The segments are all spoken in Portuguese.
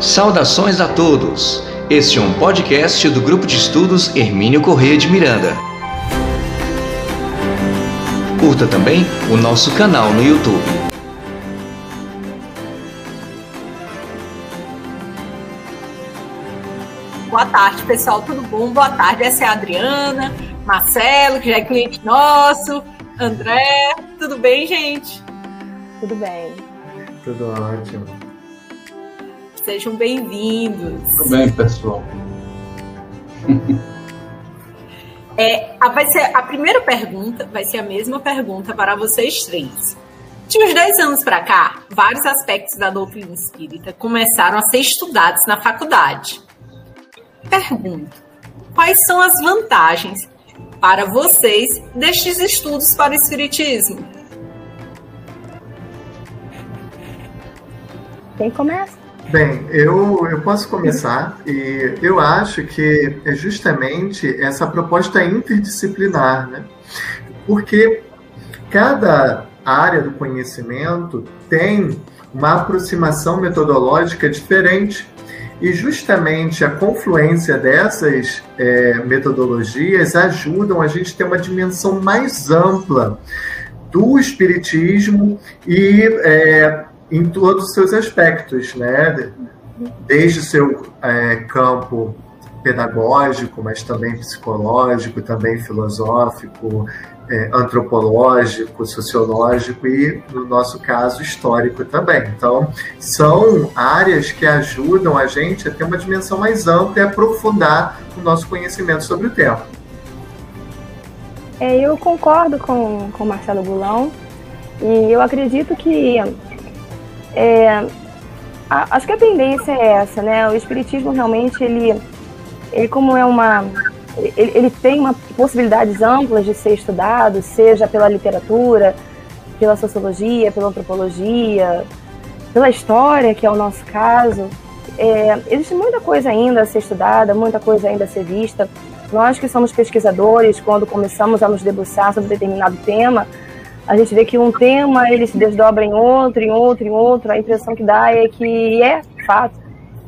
Saudações a todos! Este é um podcast do Grupo de Estudos Hermínio Corrêa de Miranda. Curta também o nosso canal no YouTube. Boa tarde, pessoal. Tudo bom? Boa tarde. Essa é a Adriana, Marcelo, que já é cliente nosso, André. Tudo bem, gente? Tudo bem. Tudo ótimo. Sejam bem-vindos. Tudo bem, pessoal. É, a, vai ser, a primeira pergunta vai ser a mesma pergunta para vocês três. De uns 10 anos para cá, vários aspectos da doutrina espírita começaram a ser estudados na faculdade. Pergunto: quais são as vantagens para vocês destes estudos para o espiritismo? Quem começa? Bem, eu, eu posso começar e eu acho que é justamente essa proposta interdisciplinar, né? Porque cada área do conhecimento tem uma aproximação metodológica diferente e justamente a confluência dessas é, metodologias ajudam a gente ter uma dimensão mais ampla do espiritismo e é, em todos os seus aspectos, né? Desde o seu é, campo pedagógico, mas também psicológico, também filosófico, é, antropológico, sociológico e, no nosso caso, histórico também. Então, são áreas que ajudam a gente a ter uma dimensão mais ampla e aprofundar o nosso conhecimento sobre o tema. É, eu concordo com o Marcelo Bulão e eu acredito que é, a, acho que a tendência é essa, né? O espiritismo realmente ele, ele como é uma ele, ele tem uma possibilidades amplas de ser estudado, seja pela literatura, pela sociologia, pela antropologia, pela história, que é o nosso caso. É, existe muita coisa ainda a ser estudada, muita coisa ainda a ser vista. Nós que somos pesquisadores, quando começamos a nos debruçar sobre determinado tema, a gente vê que um tema ele se desdobra em outro, em outro, em outro. A impressão que dá é que é fato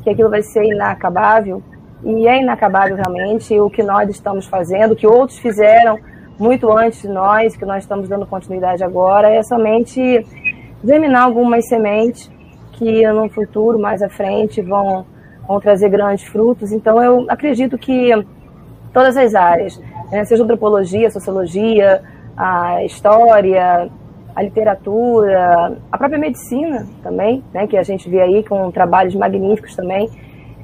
que aquilo vai ser inacabável e é inacabável realmente o que nós estamos fazendo, o que outros fizeram muito antes de nós, que nós estamos dando continuidade agora, é somente germinar algumas sementes que no futuro, mais à frente, vão, vão trazer grandes frutos. Então, eu acredito que todas as áreas, né, seja antropologia, sociologia, a história, a literatura, a própria medicina também, né, que a gente vê aí com trabalhos magníficos também.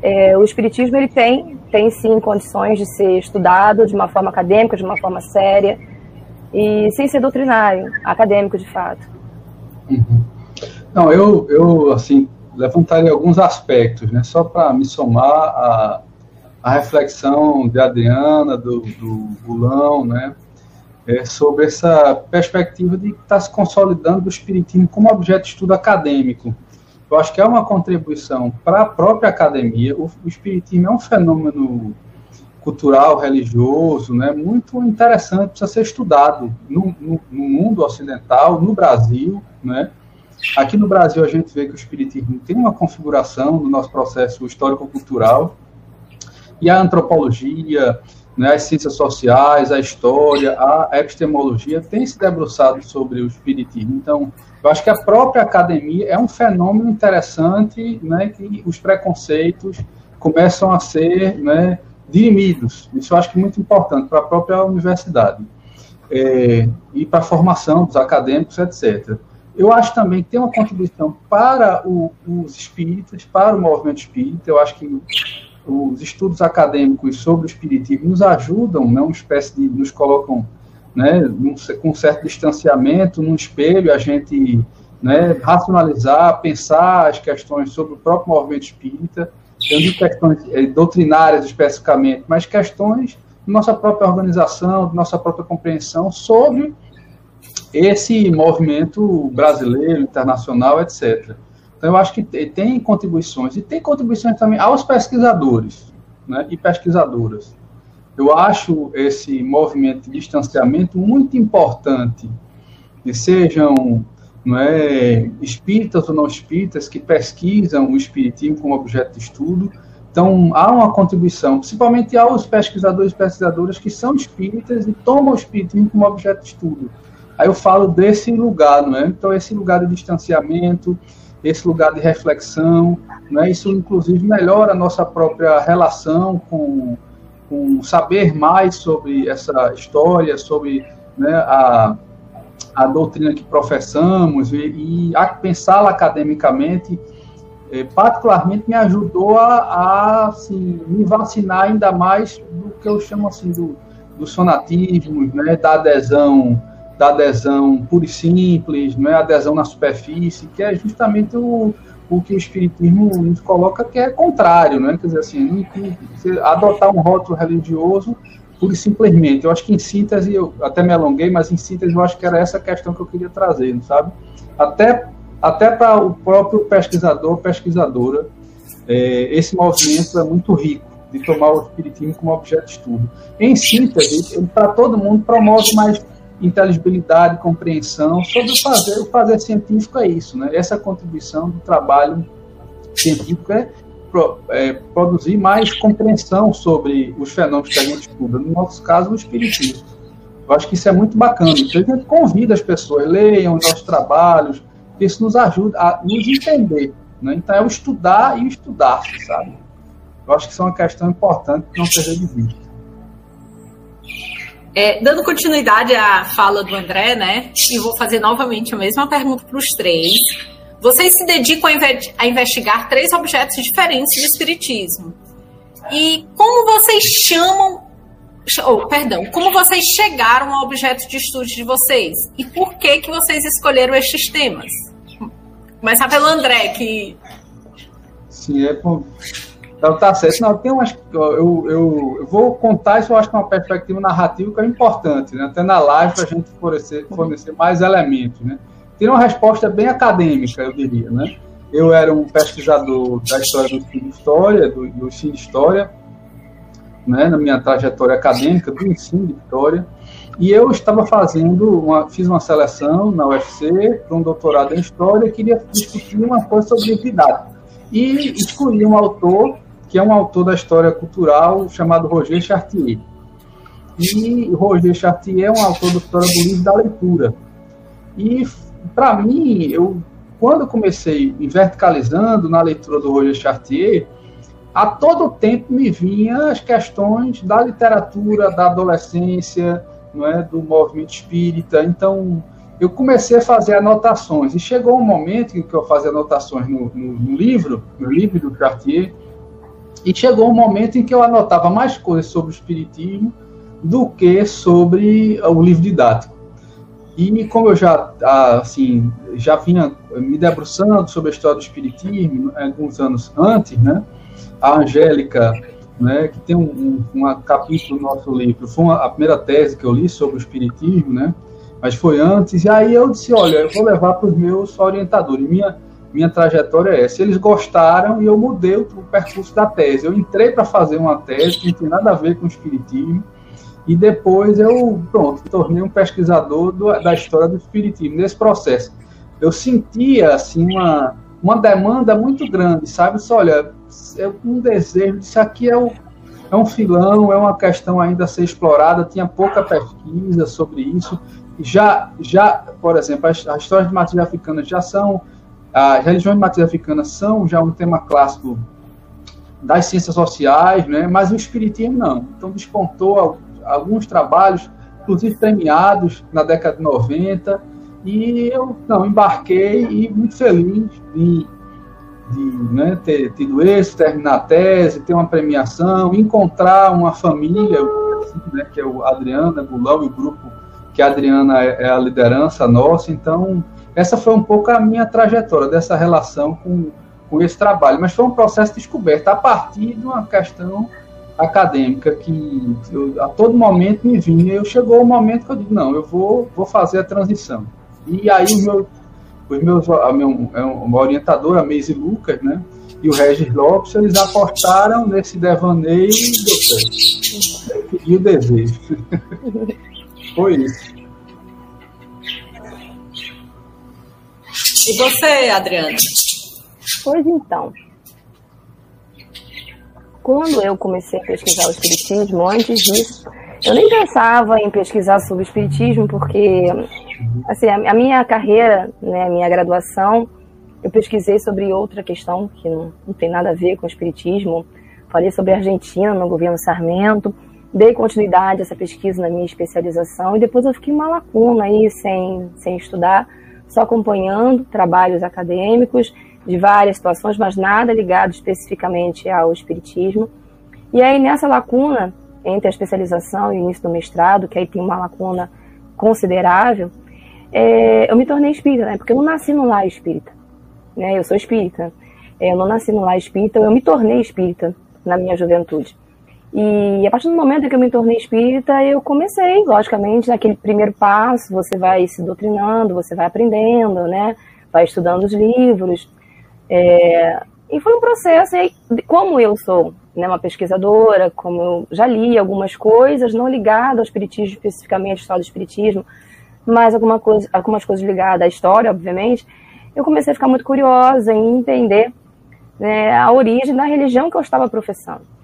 É, o espiritismo ele tem, tem sim condições de ser estudado de uma forma acadêmica, de uma forma séria e sem ser doutrinário, acadêmico de fato. Uhum. Não, eu, eu assim levantaria alguns aspectos, né, só para me somar a, a reflexão de Adriana, do, do Bulão, né, é, sobre essa perspectiva de estar tá se consolidando o espiritismo como objeto de estudo acadêmico. Eu acho que é uma contribuição para a própria academia. O, o espiritismo é um fenômeno cultural, religioso, né, muito interessante, precisa ser estudado no, no, no, mundo ocidental, no Brasil, né. Aqui no Brasil a gente vê que o espiritismo tem uma configuração no nosso processo histórico-cultural e a antropologia, né, as ciências sociais, a história, a epistemologia têm se debruçado sobre o espiritismo. Então, eu acho que a própria academia é um fenômeno interessante, né, que os preconceitos começam a ser né, dirimidos. Isso eu acho que é muito importante para a própria universidade é, e para a formação dos acadêmicos, etc. Eu acho também que tem uma contribuição para o, os espíritas, para o movimento espírita. Eu acho que os estudos acadêmicos sobre o espiritismo nos ajudam, né, uma espécie de nos colocam, né, num, com um certo distanciamento, num espelho, a gente né, racionalizar, pensar as questões sobre o próprio movimento espírita, questões é, doutrinárias especificamente, mas questões de nossa própria organização, de nossa própria compreensão sobre esse movimento brasileiro, internacional, etc. Então, eu acho que tem contribuições, e tem contribuições também aos pesquisadores né, e pesquisadoras. Eu acho esse movimento de distanciamento muito importante, que sejam é, espíritas ou não espíritas que pesquisam o espiritismo como objeto de estudo. Então, há uma contribuição, principalmente aos pesquisadores e pesquisadoras que são espíritas e tomam o espiritismo como objeto de estudo. Aí eu falo desse lugar, não é? Então, esse lugar de distanciamento, esse lugar de reflexão, não é? Isso, inclusive, melhora a nossa própria relação com, com saber mais sobre essa história, sobre né, a, a doutrina que professamos e, e pensá-la academicamente, eh, particularmente me ajudou a, a assim, me vacinar ainda mais do que eu chamo assim do, do sonatismo, né, da adesão da adesão pura e simples, não é adesão na superfície, que é justamente o, o que o espiritismo nos coloca que é contrário, né? Quer dizer assim, adotar um rótulo religioso pura e simplesmente. Eu acho que em síntese, eu até me alonguei, mas em síntese eu acho que era essa questão que eu queria trazer, sabe? Até, até para o próprio pesquisador, pesquisadora, é, esse movimento é muito rico de tomar o espiritismo como objeto de estudo. Em síntese, para todo mundo promove mais inteligibilidade, compreensão sobre fazer. O fazer científico é isso, né? Essa contribuição do trabalho científico é é, produzir mais compreensão sobre os fenômenos que a gente estuda, no nosso caso, o espiritismo. Eu acho que isso é muito bacana. Então, a gente convida as pessoas, leiam os nossos trabalhos, isso nos ajuda a nos entender. Né? Então, é o estudar e o estudar, sabe? Eu acho que isso é uma questão importante que não seja de vista. É, dando continuidade à fala do André, né? E vou fazer novamente a mesma pergunta para os três. Vocês se dedicam a investigar três objetos diferentes de espiritismo. E como vocês chamam, oh, perdão, como vocês chegaram ao objeto de estudo de vocês? E por que que vocês escolheram estes temas? Começar pelo André, que Sim, é por... Então tá certo. Não, tem umas. Eu, eu, eu, vou contar isso, eu acho que é uma perspectiva narrativa que é importante, né? Até na live para a gente fornecer, fornecer mais elementos, né? Tem uma resposta bem acadêmica, eu diria, né? Eu era um pesquisador da história do ensino de história, do, do ensino de história, né, na minha trajetória acadêmica do ensino de história, e eu estava fazendo, uma, fiz uma seleção na UFC para um doutorado em história e queria discutir uma coisa sobre identidade. E escolhi um autor que é um autor da história cultural chamado Roger Chartier. E Roger Chartier é um autor da história do livro da leitura. E para mim, eu quando comecei me verticalizando na leitura do Roger Chartier, a todo tempo me vinha as questões da literatura, da adolescência, não é, do movimento espírita. Então, eu comecei a fazer anotações e chegou um momento em que eu fazia anotações no, no, no livro, no livro do Chartier, e chegou um momento em que eu anotava mais coisas sobre o espiritismo do que sobre o livro didático. E como eu já, assim, já vinha me debruçando sobre a história do Espiritismo alguns anos antes, né? A Angélica, né, que tem um, um, um capítulo no nosso livro, foi uma, a primeira tese que eu li sobre o Espiritismo, né? Mas foi antes, e aí eu disse, olha, eu vou levar para os meus orientadores. Minha, minha trajetória é essa. Eles gostaram e eu mudei o, percurso da tese. Eu entrei para fazer uma tese que não tem nada a ver com o Espiritismo, e depois eu, pronto, tornei um pesquisador do, da história do espiritismo. Nesse processo, eu sentia, assim, uma, uma demanda muito grande, sabe? Só, olha, é um desejo, isso aqui é, o, é um filão, é uma questão ainda a ser explorada, tinha pouca pesquisa sobre isso. Já, já por exemplo, as, as histórias de matriz africana já são, as religiões de matriz africana são já um tema clássico das ciências sociais, né? mas o espiritismo não. Então despontou alguns trabalhos, inclusive premiados na década de 90, e eu não embarquei e muito feliz de, de né, ter tido esse, terminar a tese, ter uma premiação, encontrar uma família, assim, né, que é o Adriana Gulão e o grupo que a Adriana é, é a liderança nossa, então essa foi um pouco a minha trajetória dessa relação com, com esse trabalho, mas foi um processo de descoberta a partir de uma questão acadêmica que eu, a todo momento me vinha. Eu chegou o um momento que eu digo, não, eu vou, vou fazer a transição. E aí os meus, os meus a meu, é uma orientadora, a Meise Lucas, né? E o Regis Lopes, eles apostaram nesse devaneio e deu certo. E o desejo. Foi isso. E você, Adriana? Pois então. Quando eu comecei a pesquisar o Espiritismo, antes disso, eu nem pensava em pesquisar sobre o Espiritismo, porque assim, a minha carreira, né, a minha graduação, eu pesquisei sobre outra questão que não, não tem nada a ver com o Espiritismo. Falei sobre a Argentina no governo Sarmento, dei continuidade a essa pesquisa na minha especialização e depois eu fiquei uma lacuna aí sem, sem estudar, só acompanhando trabalhos acadêmicos de várias situações, mas nada ligado especificamente ao espiritismo. E aí nessa lacuna entre a especialização e o início do mestrado, que aí tem uma lacuna considerável, é, eu me tornei espírita, né? Porque eu não nasci no lar espírita, né? Eu sou espírita. É, eu não nasci no lar espírita, eu me tornei espírita na minha juventude. E a partir do momento que eu me tornei espírita, eu comecei, logicamente, naquele primeiro passo, você vai se doutrinando, você vai aprendendo, né? Vai estudando os livros. É, e foi um processo, e como eu sou né, uma pesquisadora, como eu já li algumas coisas, não ligadas ao espiritismo especificamente, história do espiritismo, mas alguma coisa, algumas coisas ligadas à história, obviamente, eu comecei a ficar muito curiosa em entender né, a origem da religião que eu estava professando.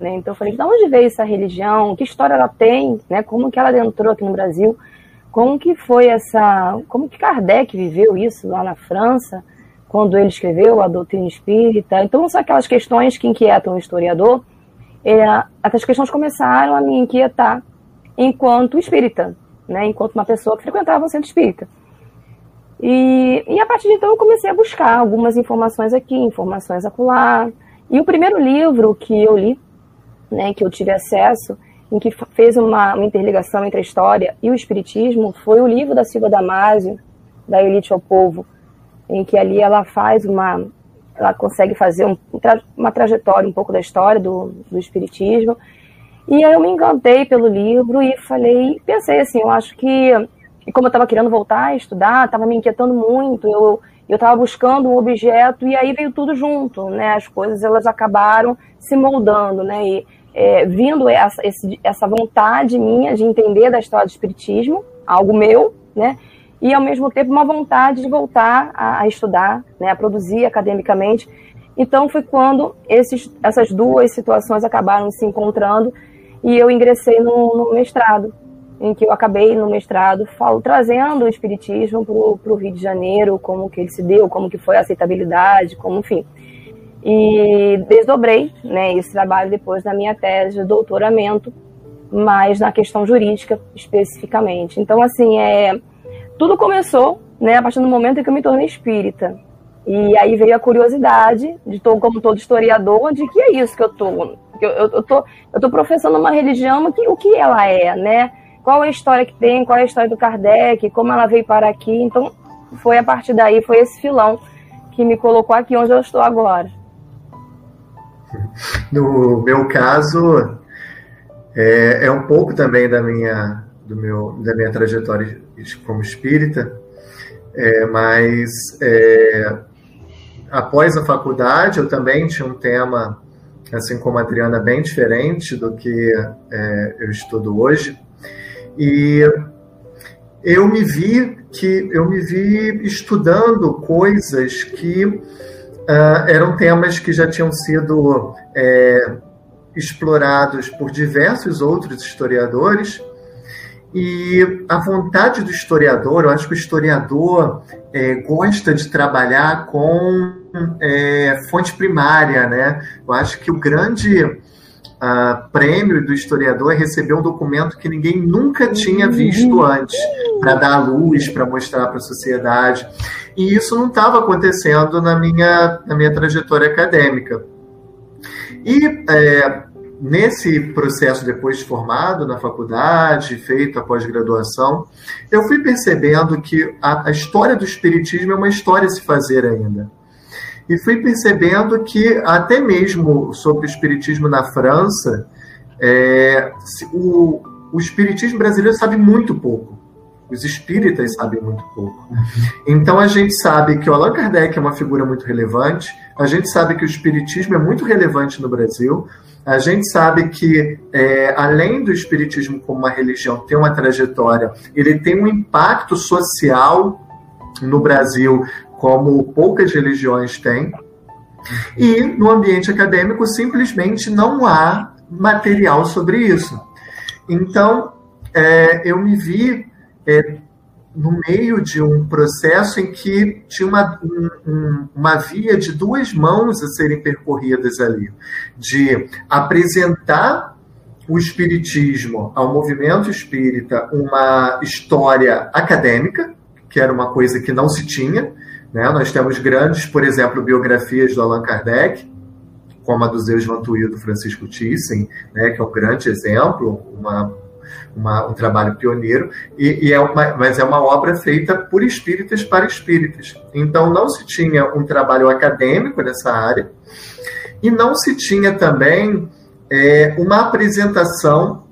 Né? Então eu falei, de onde veio essa religião? Que história ela tem? Né? Como que ela entrou aqui no Brasil? Como que foi essa... Como que Kardec viveu isso lá na França, quando ele escreveu a doutrina espírita? Então são aquelas questões que inquietam o historiador. É, essas questões começaram a me inquietar enquanto espírita, né? enquanto uma pessoa que frequentava o centro espírita. E, e a partir de então eu comecei a buscar algumas informações aqui, informações acolá. E o primeiro livro que eu li né, que eu tive acesso, em que fez uma, uma, interligação entre a história e o espiritismo, foi o livro da Silva Damasio, da Elite ao Povo, em que ali ela faz uma, ela consegue fazer um, uma trajetória um pouco da história do, do espiritismo. E aí eu me encantei pelo livro e falei, pensei assim, eu acho que, como eu estava querendo voltar a estudar, estava me inquietando muito, eu eu estava buscando um objeto e aí veio tudo junto, né? As coisas elas acabaram se moldando, né? E é, vindo essa, esse, essa vontade minha de entender da história do espiritismo, algo meu, né? E ao mesmo tempo uma vontade de voltar a, a estudar, né? A produzir academicamente. Então foi quando esses, essas duas situações acabaram se encontrando e eu ingressei no, no mestrado, em que eu acabei no mestrado falo, trazendo o espiritismo para o Rio de Janeiro, como que ele se deu, como que foi a aceitabilidade, como enfim. E desdobrei né, esse trabalho depois na minha tese de doutoramento, mas na questão jurídica especificamente. Então, assim, é, tudo começou né, a partir do momento em que eu me tornei espírita. E aí veio a curiosidade, de todo, como todo historiador, de que é isso que eu estou. Eu, eu, eu, tô, eu tô professando uma religião, que, o que ela é, né? Qual é a história que tem, qual é a história do Kardec, como ela veio para aqui. Então, foi a partir daí, foi esse filão que me colocou aqui onde eu estou agora. No meu caso, é, é um pouco também da minha, do meu, da minha trajetória como espírita, é, mas é, após a faculdade eu também tinha um tema, assim como a Adriana, bem diferente do que é, eu estudo hoje. E eu me vi que eu me vi estudando coisas que uh, eram temas que já tinham sido é, explorados por diversos outros historiadores. E a vontade do historiador, eu acho que o historiador é, gosta de trabalhar com é, fonte primária, né? Eu acho que o grande uh, prêmio do historiador é receber um documento que ninguém nunca tinha visto antes, para dar luz, para mostrar para a sociedade. E isso não estava acontecendo na minha, na minha trajetória acadêmica. E é, nesse processo, depois de formado na faculdade, feito a pós-graduação, eu fui percebendo que a, a história do Espiritismo é uma história a se fazer ainda e fui percebendo que até mesmo sobre o espiritismo na França, é, o, o espiritismo brasileiro sabe muito pouco. Os espíritas sabem muito pouco. Então a gente sabe que o Allan Kardec é uma figura muito relevante, a gente sabe que o espiritismo é muito relevante no Brasil, a gente sabe que, é, além do espiritismo como uma religião ter uma trajetória, ele tem um impacto social no Brasil como poucas religiões têm. E no ambiente acadêmico simplesmente não há material sobre isso. Então, é, eu me vi é, no meio de um processo em que tinha uma, um, uma via de duas mãos a serem percorridas ali, de apresentar o espiritismo ao movimento espírita uma história acadêmica, que era uma coisa que não se tinha. Né? Nós temos grandes, por exemplo, biografias do Allan Kardec, como a do Zeus Vantuil do Francisco Thyssen, né, que é um grande exemplo, uma uma, um trabalho pioneiro, e, e, é uma, mas é uma obra feita por espíritas para espíritas. Então não se tinha um trabalho acadêmico nessa área, e não se tinha também é, uma apresentação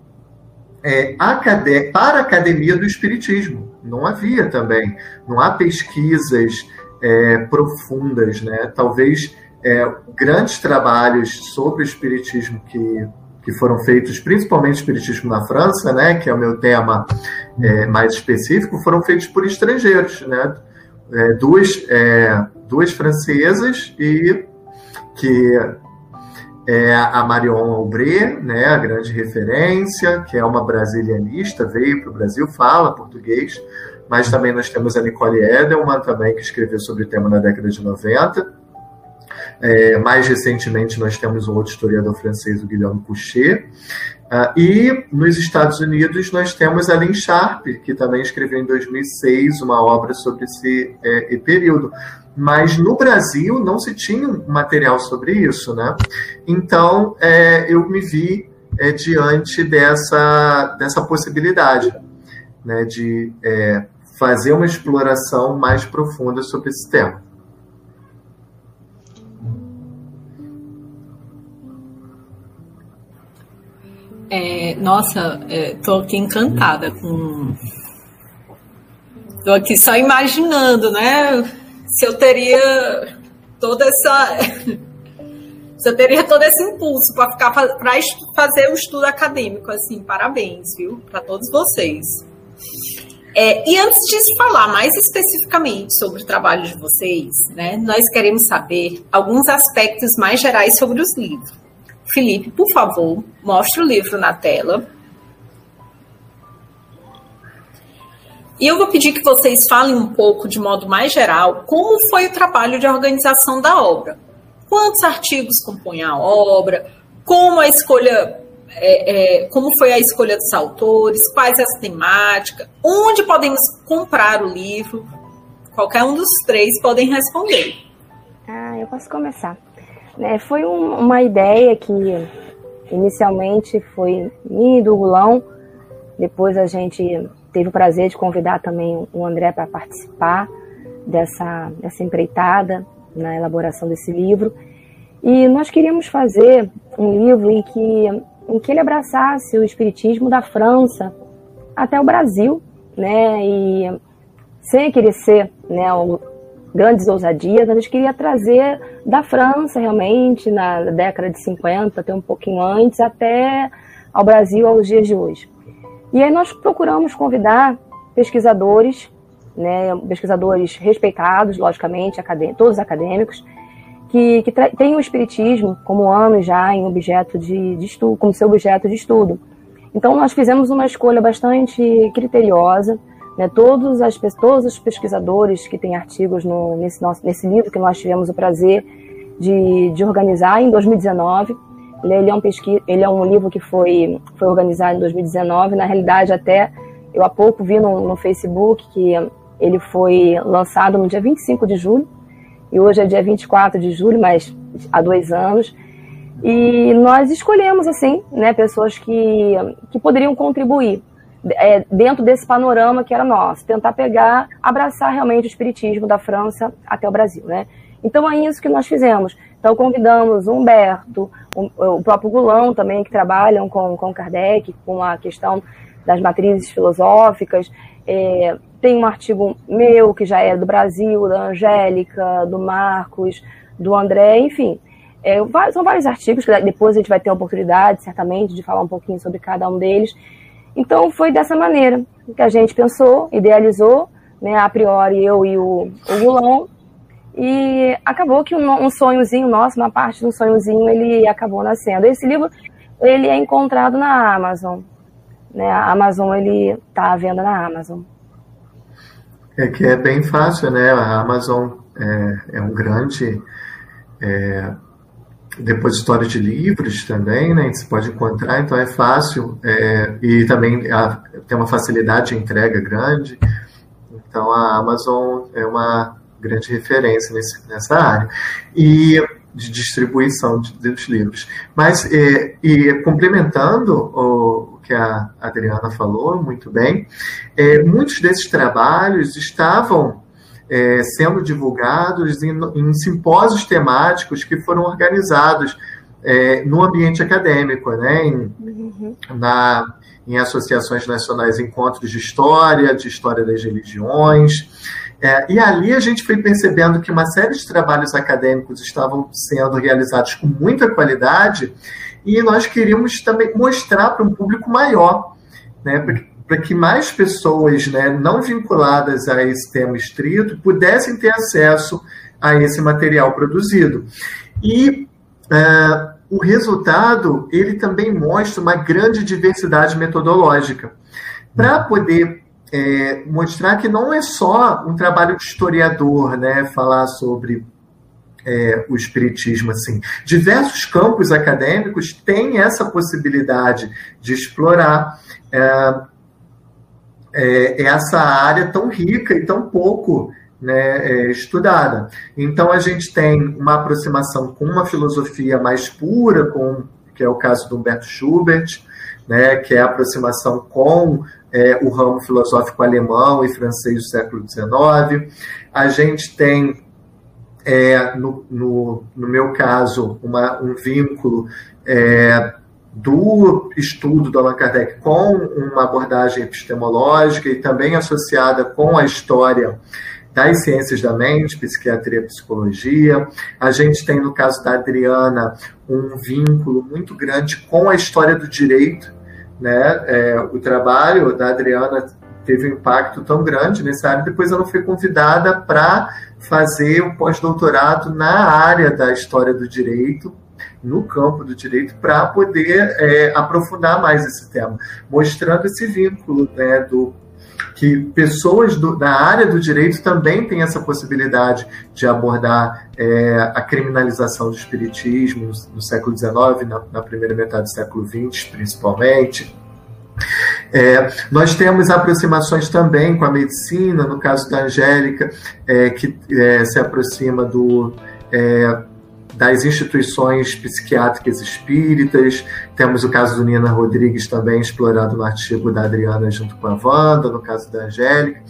é, acadê para a academia do espiritismo. Não havia também, não há pesquisas é, profundas, né? Talvez é, grandes trabalhos sobre o espiritismo que que foram feitos principalmente espiritismo na França, né, que é o meu tema é, mais específico, foram feitos por estrangeiros, né, é, duas, é, duas francesas e que é a Marion Aubry, né, a grande referência, que é uma brasilianista, veio para o Brasil, fala português, mas também nós temos a Nicole Edelman também, que escreveu sobre o tema na década de 90, é, mais recentemente, nós temos um outro historiador francês, o Guilherme Couchet. Uh, e nos Estados Unidos, nós temos a Lynn Sharp, que também escreveu em 2006 uma obra sobre esse é, período. Mas no Brasil não se tinha material sobre isso, né? Então, é, eu me vi é, diante dessa, dessa possibilidade né, de é, fazer uma exploração mais profunda sobre esse tema. É, nossa, é, tô aqui encantada com. Tô aqui só imaginando, né? Se eu teria toda essa. se eu teria todo esse impulso para ficar para fazer o estudo acadêmico, assim, parabéns, viu? Para todos vocês. É, e antes de falar mais especificamente sobre o trabalho de vocês, né, nós queremos saber alguns aspectos mais gerais sobre os livros. Felipe, por favor, mostre o livro na tela. E eu vou pedir que vocês falem um pouco, de modo mais geral, como foi o trabalho de organização da obra. Quantos artigos compõem a obra? Como a escolha, é, é, como foi a escolha dos autores? Quais as temáticas? Onde podemos comprar o livro? Qualquer um dos três podem responder. Ah, eu posso começar. É, foi um, uma ideia que inicialmente foi minha e do Gulão, depois a gente teve o prazer de convidar também o André para participar dessa, dessa empreitada na elaboração desse livro. E nós queríamos fazer um livro em que, em que ele abraçasse o espiritismo da França até o Brasil, né? E sem querer ser né, grandes ousadias, a gente queria trazer da França, realmente, na década de 50, até um pouquinho antes, até ao Brasil aos dias de hoje. E aí nós procuramos convidar pesquisadores, né, pesquisadores respeitados, logicamente, todos acadêmicos, que, que têm o espiritismo como ano já em objeto de, de estudo, como seu objeto de estudo. Então nós fizemos uma escolha bastante criteriosa, né, todos, as, todos os pesquisadores que têm artigos no, nesse, nosso, nesse livro que nós tivemos o prazer de, de organizar em 2019. Ele, ele, é um pesqui, ele é um livro que foi, foi organizado em 2019. Na realidade, até eu há pouco vi no, no Facebook que ele foi lançado no dia 25 de julho, e hoje é dia 24 de julho, mas há dois anos. E nós escolhemos, assim, né, pessoas que, que poderiam contribuir é, dentro desse panorama que era nosso, tentar pegar, abraçar realmente o espiritismo da França até o Brasil, né? Então é isso que nós fizemos. Então convidamos o Humberto, o, próprio Gulão também, que trabalham com, com Kardec, com a questão das matrizes filosóficas. É, tem um artigo meu, que já é do Brasil, da Angélica, do Marcos, do André, enfim. É, são vários artigos que depois a gente vai ter a oportunidade, certamente, de falar um pouquinho sobre cada um deles. Então foi dessa maneira que a gente pensou, idealizou, né, a priori eu e o, o Gulão, E acabou que um, um sonhozinho nosso, uma parte de um sonhozinho, ele acabou nascendo. Esse livro, ele é encontrado na Amazon. Né? A Amazon, ele está à venda na Amazon. É que é bem fácil, né? A Amazon é, é um grande é, depositório de livros também, né? Você pode encontrar, então é fácil é, e também a, tem uma facilidade de entrega grande. Então a Amazon é uma grande referência nesse, nessa área e de distribuição de, dos livros. Mas é, e complementando o, que a Adriana falou muito bem, é, muitos desses trabalhos estavam é, sendo divulgados em, em, simpósios temáticos que foram organizados é, no ambiente acadêmico, né, em, uhum. na, em associações nacionais, encontros de história, de história das religiões. É, e ali a gente foi percebendo que uma série de trabalhos acadêmicos estavam sendo realizados com muita qualidade e nós queríamos também mostrar para um público maior, né, para que mais pessoas né, não vinculadas a esse tema estrito pudessem ter acesso a esse material produzido. E uh, o resultado, ele também mostra uma grande diversidade metodológica. Para poder é, mostrar que não é só um trabalho de historiador, né, falar sobre é, o espiritismo assim. Diversos campos acadêmicos têm essa possibilidade de explorar. É, é, essa área tão rica e tão pouco né, é, estudada. Então a gente tem uma aproximação com uma filosofia mais pura, com que é o caso do Humberto Schubert, né, que é a aproximação com é, o ramo filosófico alemão e francês do século XIX. A gente tem, é, no, no, no, meu caso, uma, um vínculo é, do estudo do Allan Kardec com uma abordagem epistemológica e também associada com a história das ciências da mente, psiquiatria psicologia. A gente tem, no caso da Adriana, um vínculo muito grande com a história do direito. Né? É, o trabalho da Adriana teve um impacto tão grande nessa área, depois ela foi convidada para fazer um pós-doutorado na área da história do direito, no campo do direito para poder é, aprofundar mais esse tema, mostrando esse vínculo né, do que pessoas do, da área do direito também têm essa possibilidade de abordar é, a criminalização do espiritismo no, no século XIX, na, na, primeira metade do século XX, principalmente. É, nós temos aproximações também com a medicina, no caso da Angélica, é, que é, se aproxima do é, das instituições psiquiátricas espíritas. Temos o caso do Nina Rodrigues também explorado no artigo da Adriana junto com a Wanda, no caso da Angélica.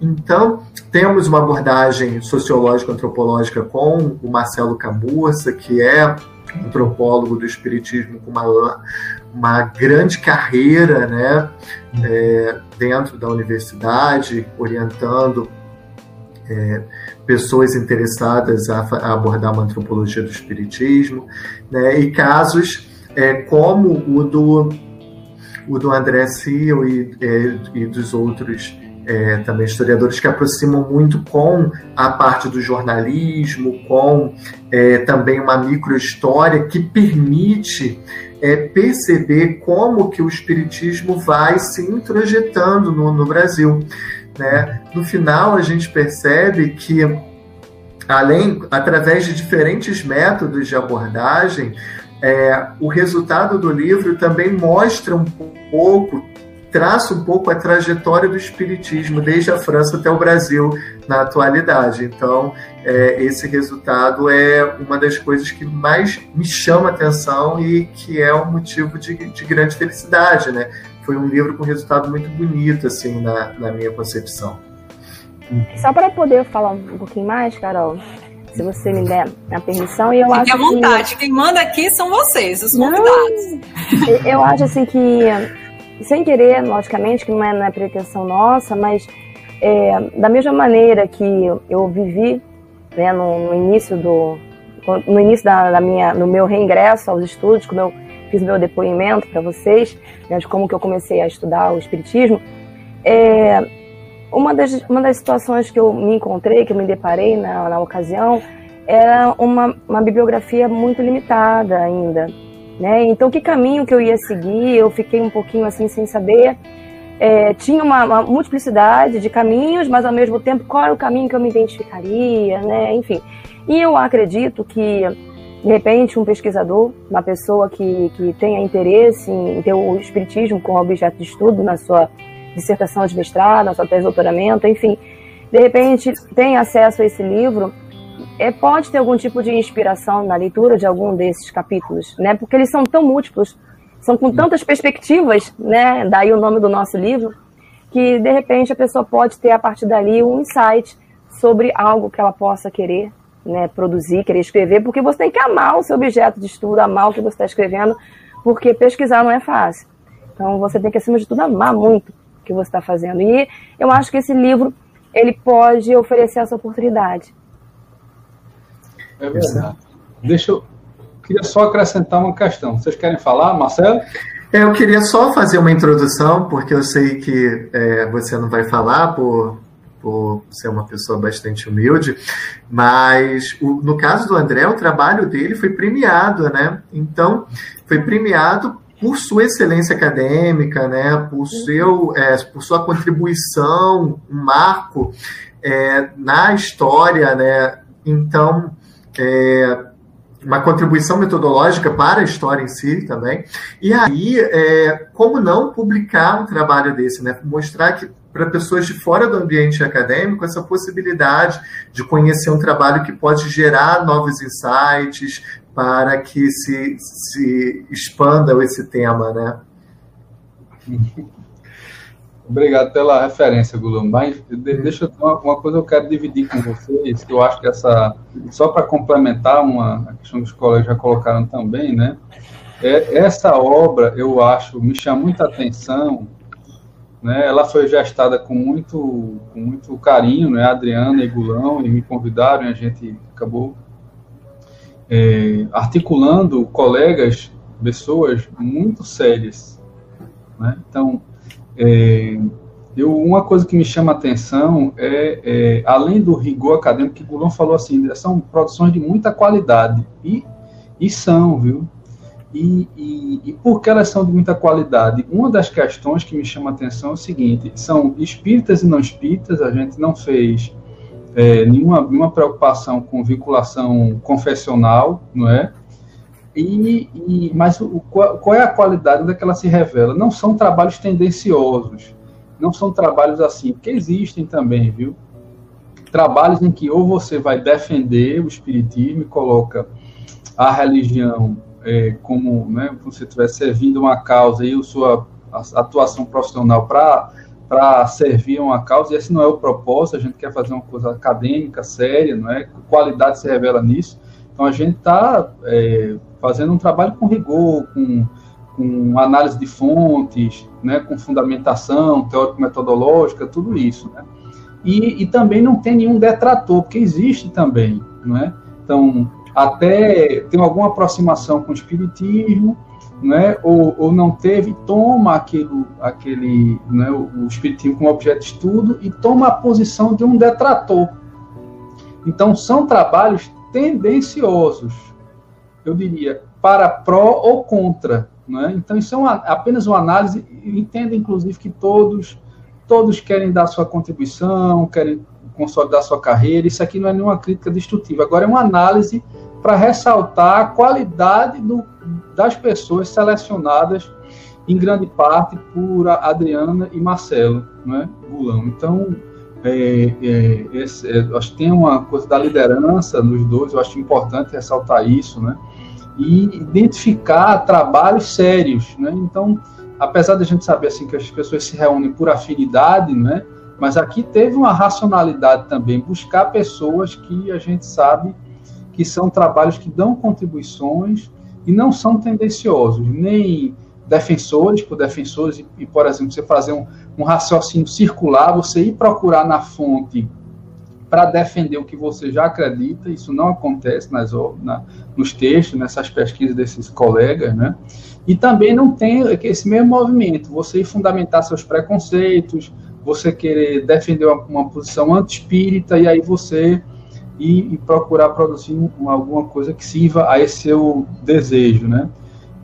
Então, temos uma abordagem sociológica antropológica com o Marcelo Camurça, que é antropólogo do espiritismo com uma, uma grande carreira né, é, dentro da universidade, orientando é, pessoas interessadas a, a, abordar uma antropologia do espiritismo, né, e casos é, como o do, o do André Seal e, é, e dos outros é, também historiadores que aproximam muito com a parte do jornalismo, com é, também uma microhistória que permite é, perceber como que o espiritismo vai se introjetando no, no Brasil. Né? No final, a gente percebe que, além, através de diferentes métodos de abordagem, é, o resultado do livro também mostra um pouco, traça um pouco a trajetória do Espiritismo, desde a França até o Brasil na atualidade. Então, é, esse resultado é uma das coisas que mais me chama atenção e que é um motivo de, de grande felicidade, né? Foi um livro com resultado muito bonito, assim, na, na minha concepção. Só para poder falar um pouquinho mais, Carol, se você me der a permissão, e eu Fique acho à vontade, que... quem manda aqui são vocês, os convidados. Não, eu acho assim que, sem querer, logicamente, que não é na pretensão nossa, mas é, da mesma maneira que eu vivi né, no, no início do no início da, da, minha no meu reingresso aos estudos, quando eu fiz meu depoimento para vocês, né, de como que eu comecei a estudar o Espiritismo, é, uma das, uma das situações que eu me encontrei, que eu me deparei na, na ocasião, era uma, uma bibliografia muito limitada ainda. Né? Então, que caminho que eu ia seguir? Eu fiquei um pouquinho assim sem saber. É, tinha uma, uma, multiplicidade de caminhos, mas ao mesmo tempo qual era o caminho que eu me identificaria, né? Enfim. E eu acredito que, de repente, um pesquisador, uma pessoa que, que tenha interesse em ter o espiritismo como objeto de estudo na sua dissertação de mestrado, na sua tese de doutoramento, enfim, de repente tem acesso a esse livro é, pode ter algum tipo de inspiração na leitura de algum desses capítulos, né? Porque eles são tão múltiplos, são com tantas perspectivas, né? Daí o nome do nosso livro, que de repente a pessoa pode ter a partir dali um insight sobre algo que ela possa querer, né? Produzir, querer escrever, porque você tem que amar o seu objeto de estudo, amar o que você está escrevendo, porque pesquisar não é fácil. Então você tem que acima de tudo amar muito o que você está fazendo. E eu acho que esse livro ele pode oferecer essa oportunidade é verdade. Deixa eu. Queria só acrescentar uma questão. Vocês querem falar, Marcelo? É, eu queria só fazer uma introdução, porque eu sei que é, você não vai falar por, por ser uma pessoa bastante humilde, mas o, no caso do André, o trabalho dele foi premiado, né? Então, foi premiado por sua excelência acadêmica, né? Por, seu, é, por sua contribuição, um marco é, na história, né? Então, é, uma contribuição metodológica para a história em si também. E aí, é, como não publicar um trabalho desse, né? Mostrar que para pessoas de fora do ambiente acadêmico essa possibilidade de conhecer um trabalho que pode gerar novos insights para que se, se expanda esse tema, né? Obrigado pela referência, Gulam. Mas deixa eu uma, uma coisa eu quero dividir com vocês, que eu acho que essa só para complementar uma a questão que os colegas já colocaram também, né? É, essa obra eu acho me chama muita atenção, né? Ela foi gestada com muito com muito carinho, né? Adriana e Gulão e me convidaram e a gente acabou é, articulando colegas, pessoas muito sérias, né? Então é, eu, uma coisa que me chama a atenção é, é, além do rigor acadêmico, que o Gulon falou assim, são produções de muita qualidade, e, e são, viu? E, e, e por que elas são de muita qualidade? Uma das questões que me chama a atenção é o seguinte, são espíritas e não espíritas, a gente não fez é, nenhuma, nenhuma preocupação com vinculação confessional, não é? E, e, mas o, qual é a qualidade onde é que ela se revela? Não são trabalhos tendenciosos, não são trabalhos assim, porque existem também, viu? Trabalhos em que ou você vai defender o espiritismo e coloca a religião é, como, né, se estivesse servindo uma causa e a sua atuação profissional para servir uma causa, e esse não é o propósito, a gente quer fazer uma coisa acadêmica, séria, não é? Qualidade se revela nisso. Então a gente está é, fazendo um trabalho com rigor, com, com análise de fontes, né, com fundamentação teórico-metodológica, tudo isso. Né? E, e, também não tem nenhum detrator, porque existe também. Não é? Então, até tem alguma aproximação com o espiritismo, né, ou, ou não teve, toma aquele, aquele né, o, o espiritismo como objeto de estudo e toma a posição de um detrator. Então, são trabalhos tendenciosos, eu diria, para pró ou contra. Né? Então, isso é uma, apenas uma análise. Entenda, inclusive, que todos, todos querem dar sua contribuição, querem consolidar sua carreira. Isso aqui não é nenhuma crítica destrutiva. Agora, é uma análise para ressaltar a qualidade do, das pessoas selecionadas, em grande parte, por Adriana e Marcelo né? Gulão. Então, é, é, esse, é, acho que tem uma coisa da liderança nos dois, eu acho importante ressaltar isso, né? E identificar trabalhos sérios, né? Então, apesar da gente saber assim que as pessoas se reúnem por afinidade, né? Mas aqui teve uma racionalidade também, buscar pessoas que a gente sabe que são trabalhos que dão contribuições e não são tendenciosos, nem defensores por defensores, e, por exemplo, você fazer um, um raciocínio circular, você ir procurar na fonte para defender o que você já acredita, isso não acontece nas, na, nos textos, nessas pesquisas desses colegas, né? E também não tem esse mesmo movimento, você ir fundamentar seus preconceitos, você querer defender uma, uma posição anti-espírita e aí você ir, procurar produzir uma, alguma coisa que sirva a esse seu desejo, né?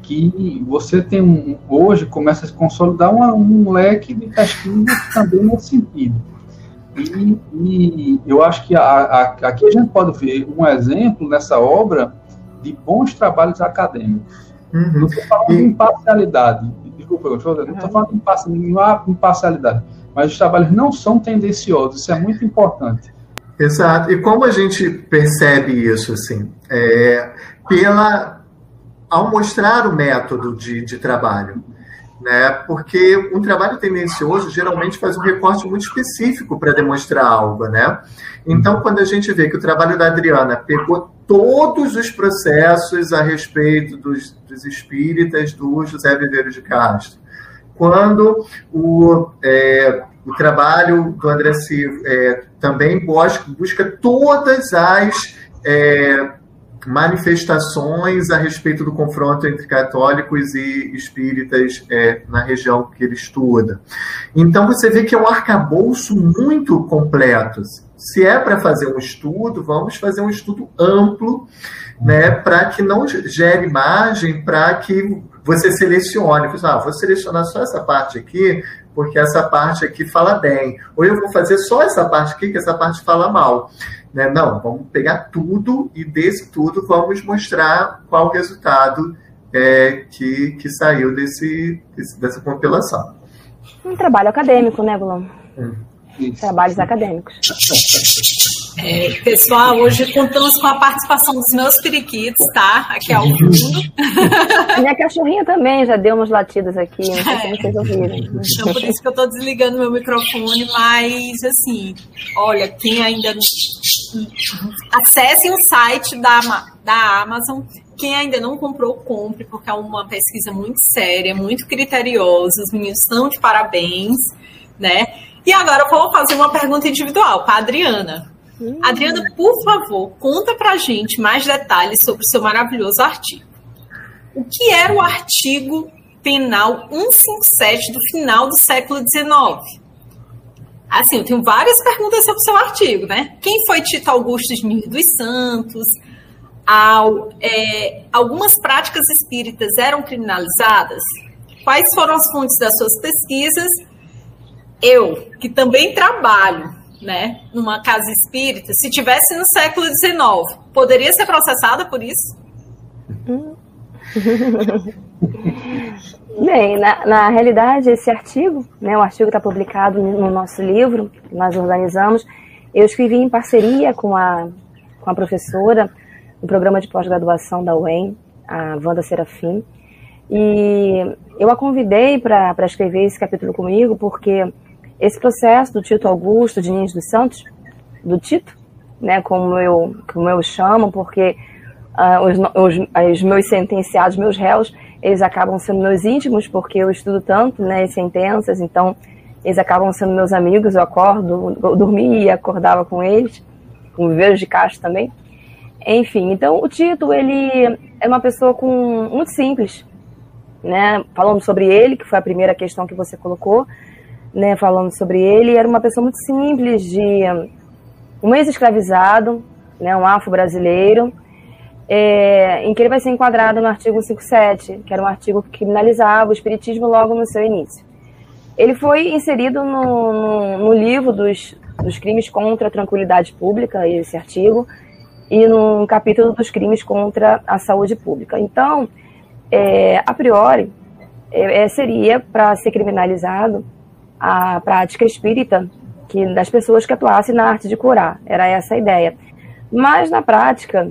Que você tem um, hoje começa a se consolidar uma, um leque de pesquisa também nesse sentido. E, e eu acho que a, a, aqui a gente pode ver um exemplo nessa obra de bons trabalhos acadêmicos. Uhum. Não estou falando de imparcialidade. Desculpa, eu não estou falando de imparcialidade. Mas os trabalhos não são tendenciosos, isso é muito importante. Exato. E como a gente percebe isso, assim? É, pela, ao mostrar o método de, de trabalho né? Porque um trabalho tendencioso geralmente faz um recorte muito específico para demonstrar algo, né? Então, quando a gente vê que o trabalho da Adriana pegou todos os processos a respeito dos, dos espíritas do José Viveiro de Castro, quando o, é, o trabalho do André Silva é, também busca, todas as é, manifestações a respeito do confronto entre católicos e espíritas é, na região que ele estuda. Então você vê que é um arcabouço muito completo. Se é para fazer um estudo, vamos fazer um estudo amplo, né, para que não gere margem para que você selecione. Ah, vou selecionar só essa parte aqui, porque essa parte aqui fala bem. Ou eu vou fazer só essa parte aqui, que essa parte fala mal. Né? Não, vamos pegar tudo e desse tudo vamos mostrar qual o resultado é, que, que saiu desse, desse, dessa compilação. Um trabalho acadêmico, né, Gulão? Hum. Trabalhos acadêmicos. É, pessoal, hoje contamos com a participação dos meus periquitos, tá? Aqui ao fundo. Minha cachorrinha também já deu umas latidas aqui, não sei se vocês ouviram. Então, por isso que eu estou desligando meu microfone, mas, assim, olha, quem ainda. Acessem o site da, da Amazon, quem ainda não comprou, compre, porque é uma pesquisa muito séria, muito criteriosa, os meninos estão de parabéns, né? E agora eu vou fazer uma pergunta individual para a Adriana. Hum. Adriana, por favor, conta pra gente mais detalhes sobre o seu maravilhoso artigo. O que era o artigo penal 157 do final do século XIX? Assim, eu tenho várias perguntas sobre o seu artigo, né? Quem foi Tito Augusto de dos Santos? Ao, é, algumas práticas espíritas eram criminalizadas? Quais foram as fontes das suas pesquisas? Eu, que também trabalho né, numa casa espírita, se tivesse no século XIX, poderia ser processada por isso? Bem, na, na realidade, esse artigo, né, o artigo está publicado no nosso livro, que nós organizamos. Eu escrevi em parceria com a, com a professora do programa de pós-graduação da UEM, a Wanda Serafim, e eu a convidei para escrever esse capítulo comigo, porque esse processo do Tito Augusto de Ninhos dos Santos, do Tito, né, como eu, como eu chamo, porque uh, os, os, os, meus sentenciados, meus réus, eles acabam sendo meus íntimos, porque eu estudo tanto, né, sentenças, então eles acabam sendo meus amigos, eu acordo, eu dormia e acordava com eles, com viveiros de caixa também. Enfim, então o Tito, ele é uma pessoa com muito simples, né, falando sobre ele, que foi a primeira questão que você colocou, né, falando sobre ele. Era uma pessoa muito simples, de um ex-escravizado, né, um afro-brasileiro, é, em que ele vai ser enquadrado no artigo 57, que era um artigo que criminalizava o espiritismo logo no seu início. Ele foi inserido no, no, no livro dos, dos crimes contra a tranquilidade pública, esse artigo, e no capítulo dos crimes contra a saúde pública. Então, é, a priori, é, seria para ser criminalizado a prática espírita que das pessoas que atuassem na arte de curar. Era essa a ideia. Mas na prática,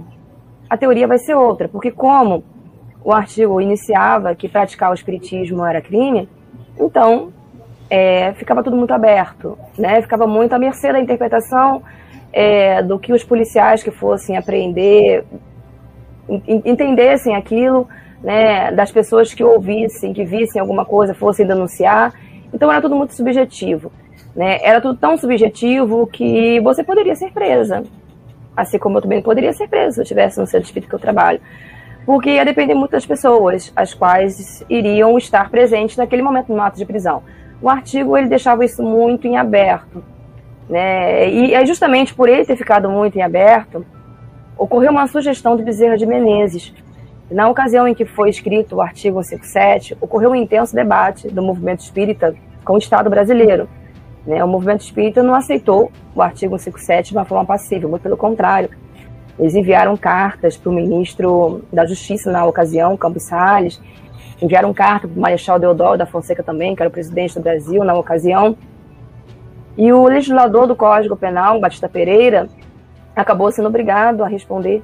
a teoria vai ser outra, porque como o artigo iniciava que praticar o espiritismo era crime, então é, ficava tudo muito aberto, né? Ficava muito à mercê da interpretação é, do que os policiais que fossem apreender entendessem aquilo, né? Das pessoas que ouvissem, que vissem alguma coisa, fossem denunciar. Então era tudo muito subjetivo. Né? Era tudo tão subjetivo que você poderia ser presa. Assim como eu também poderia ser presa se eu estivesse no centro que eu trabalho. Porque ia depender muito das pessoas, as quais iriam estar presentes naquele momento no ato de prisão. o artigo ele deixava isso muito em aberto. Né? E é justamente por ele ter ficado muito em aberto, ocorreu uma sugestão do Bezerra de Menezes. Na ocasião em que foi escrito o artigo 157, ocorreu um intenso debate do movimento espírita com o Estado brasileiro. Né? O movimento espírita não aceitou o artigo 157 de uma forma passiva, muito pelo contrário. Eles enviaram cartas para o ministro da Justiça na ocasião, Campos Salles, enviaram carta para o Marechal Deodoro da Fonseca também, que era o presidente do Brasil na ocasião. E o legislador do Código Penal, Batista Pereira, acabou sendo obrigado a responder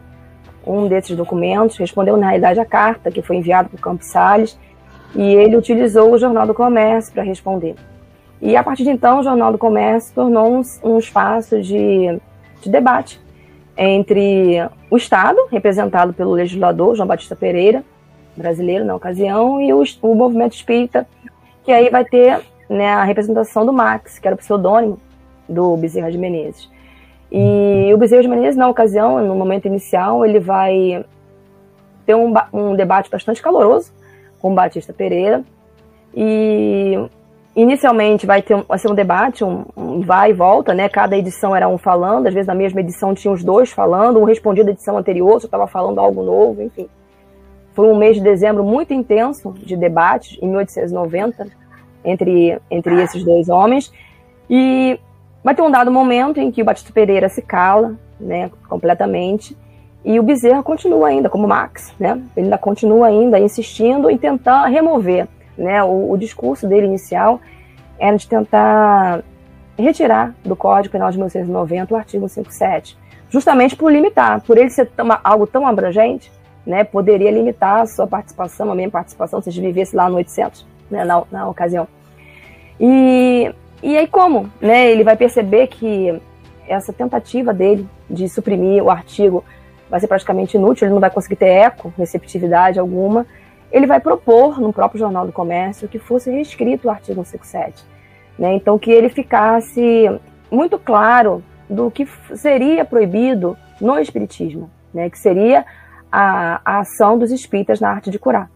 um desses documentos, respondeu na realidade a carta que foi enviada o Campos Salles, e ele utilizou o Jornal do Comércio para responder. E a partir de então, o Jornal do Comércio tornou um, um espaço de, de debate entre o Estado, representado pelo legislador João Batista Pereira, brasileiro na ocasião, e o, o movimento espírita, que aí vai ter né, a representação do Max, que era o pseudônimo do Bezerra de Menezes. E o Bezerra de Menezes, na ocasião, no momento inicial, ele vai ter um, um debate bastante caloroso com o Batista Pereira. E inicialmente vai ter vai ser um debate, um, um, vai e volta, né? Cada edição era um falando, às vezes na mesma edição tinha os dois falando, um respondia da edição anterior, só estava falando algo novo, enfim. Foi um mês de dezembro muito intenso de debates, em 1890, entre, entre esses dois homens. E vai ter um dado momento em que o Batista Pereira se cala, né, completamente, e o Bezerra continua ainda, como Max, né, ele ainda continua ainda insistindo em tentar remover, né, o, o discurso dele inicial era de tentar retirar do Código Penal de 1990 o artigo 57, justamente por limitar, por ele ser tão, algo tão abrangente, né, poderia limitar a sua participação, a minha participação, se a gente vivesse lá no 800, né, na, na ocasião. E, e aí como? Né, ele vai perceber que essa tentativa dele de suprimir o artigo vai ser praticamente inútil, ele não vai conseguir ter eco, receptividade alguma, ele vai propor no próprio Jornal do Comércio que fosse reescrito o artigo 157. Né? Então, que ele ficasse muito claro do que seria proibido no Espiritismo, né? que seria a, a ação dos espíritas na arte de curar,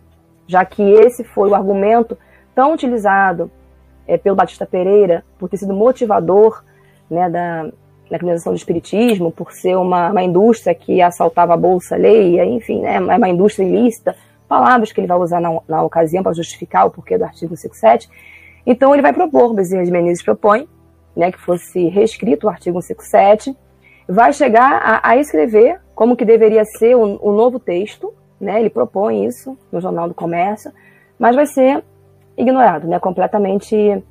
já que esse foi o argumento tão utilizado é, pelo Batista Pereira por ter sido motivador né, da, da criminalização do espiritismo, por ser uma, uma indústria que assaltava a bolsa alheia, enfim, né, é uma indústria ilícita, palavras que ele vai usar na, na ocasião para justificar o porquê do artigo 57. Então ele vai propor, Bezerra de Menezes propõe, né, que fosse reescrito o artigo 157, vai chegar a, a escrever como que deveria ser o, o, novo texto, né? Ele propõe isso no Jornal do Comércio, mas vai ser ignorado, né? Completamente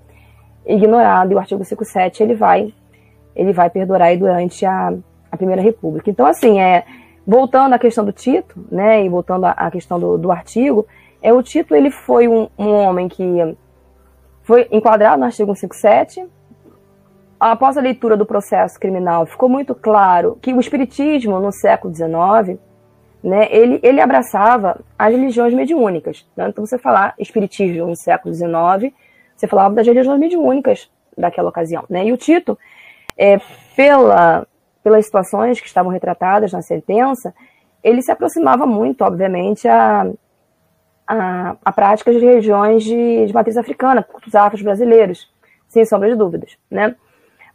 ignorado. E o artigo 57 ele vai ele vai perdurar durante a, a Primeira República. Então, assim, é, voltando à questão do Tito, né? E voltando à, à questão do, do, artigo, é o Tito ele foi um, um homem que foi enquadrado no artigo 157, após a leitura do processo criminal, ficou muito claro que o espiritismo no século XIX, né, ele, ele abraçava as religiões mediúnicas. Né? Então, você falar espiritismo no século XIX, você falava das religiões mediúnicas daquela ocasião. Né? E o Tito, é, pela, pelas situações que estavam retratadas na sentença, ele se aproximava muito, obviamente, a, a, a prática de religiões de, de matriz africana, cultos afros brasileiros, sem sombra de dúvidas. Né?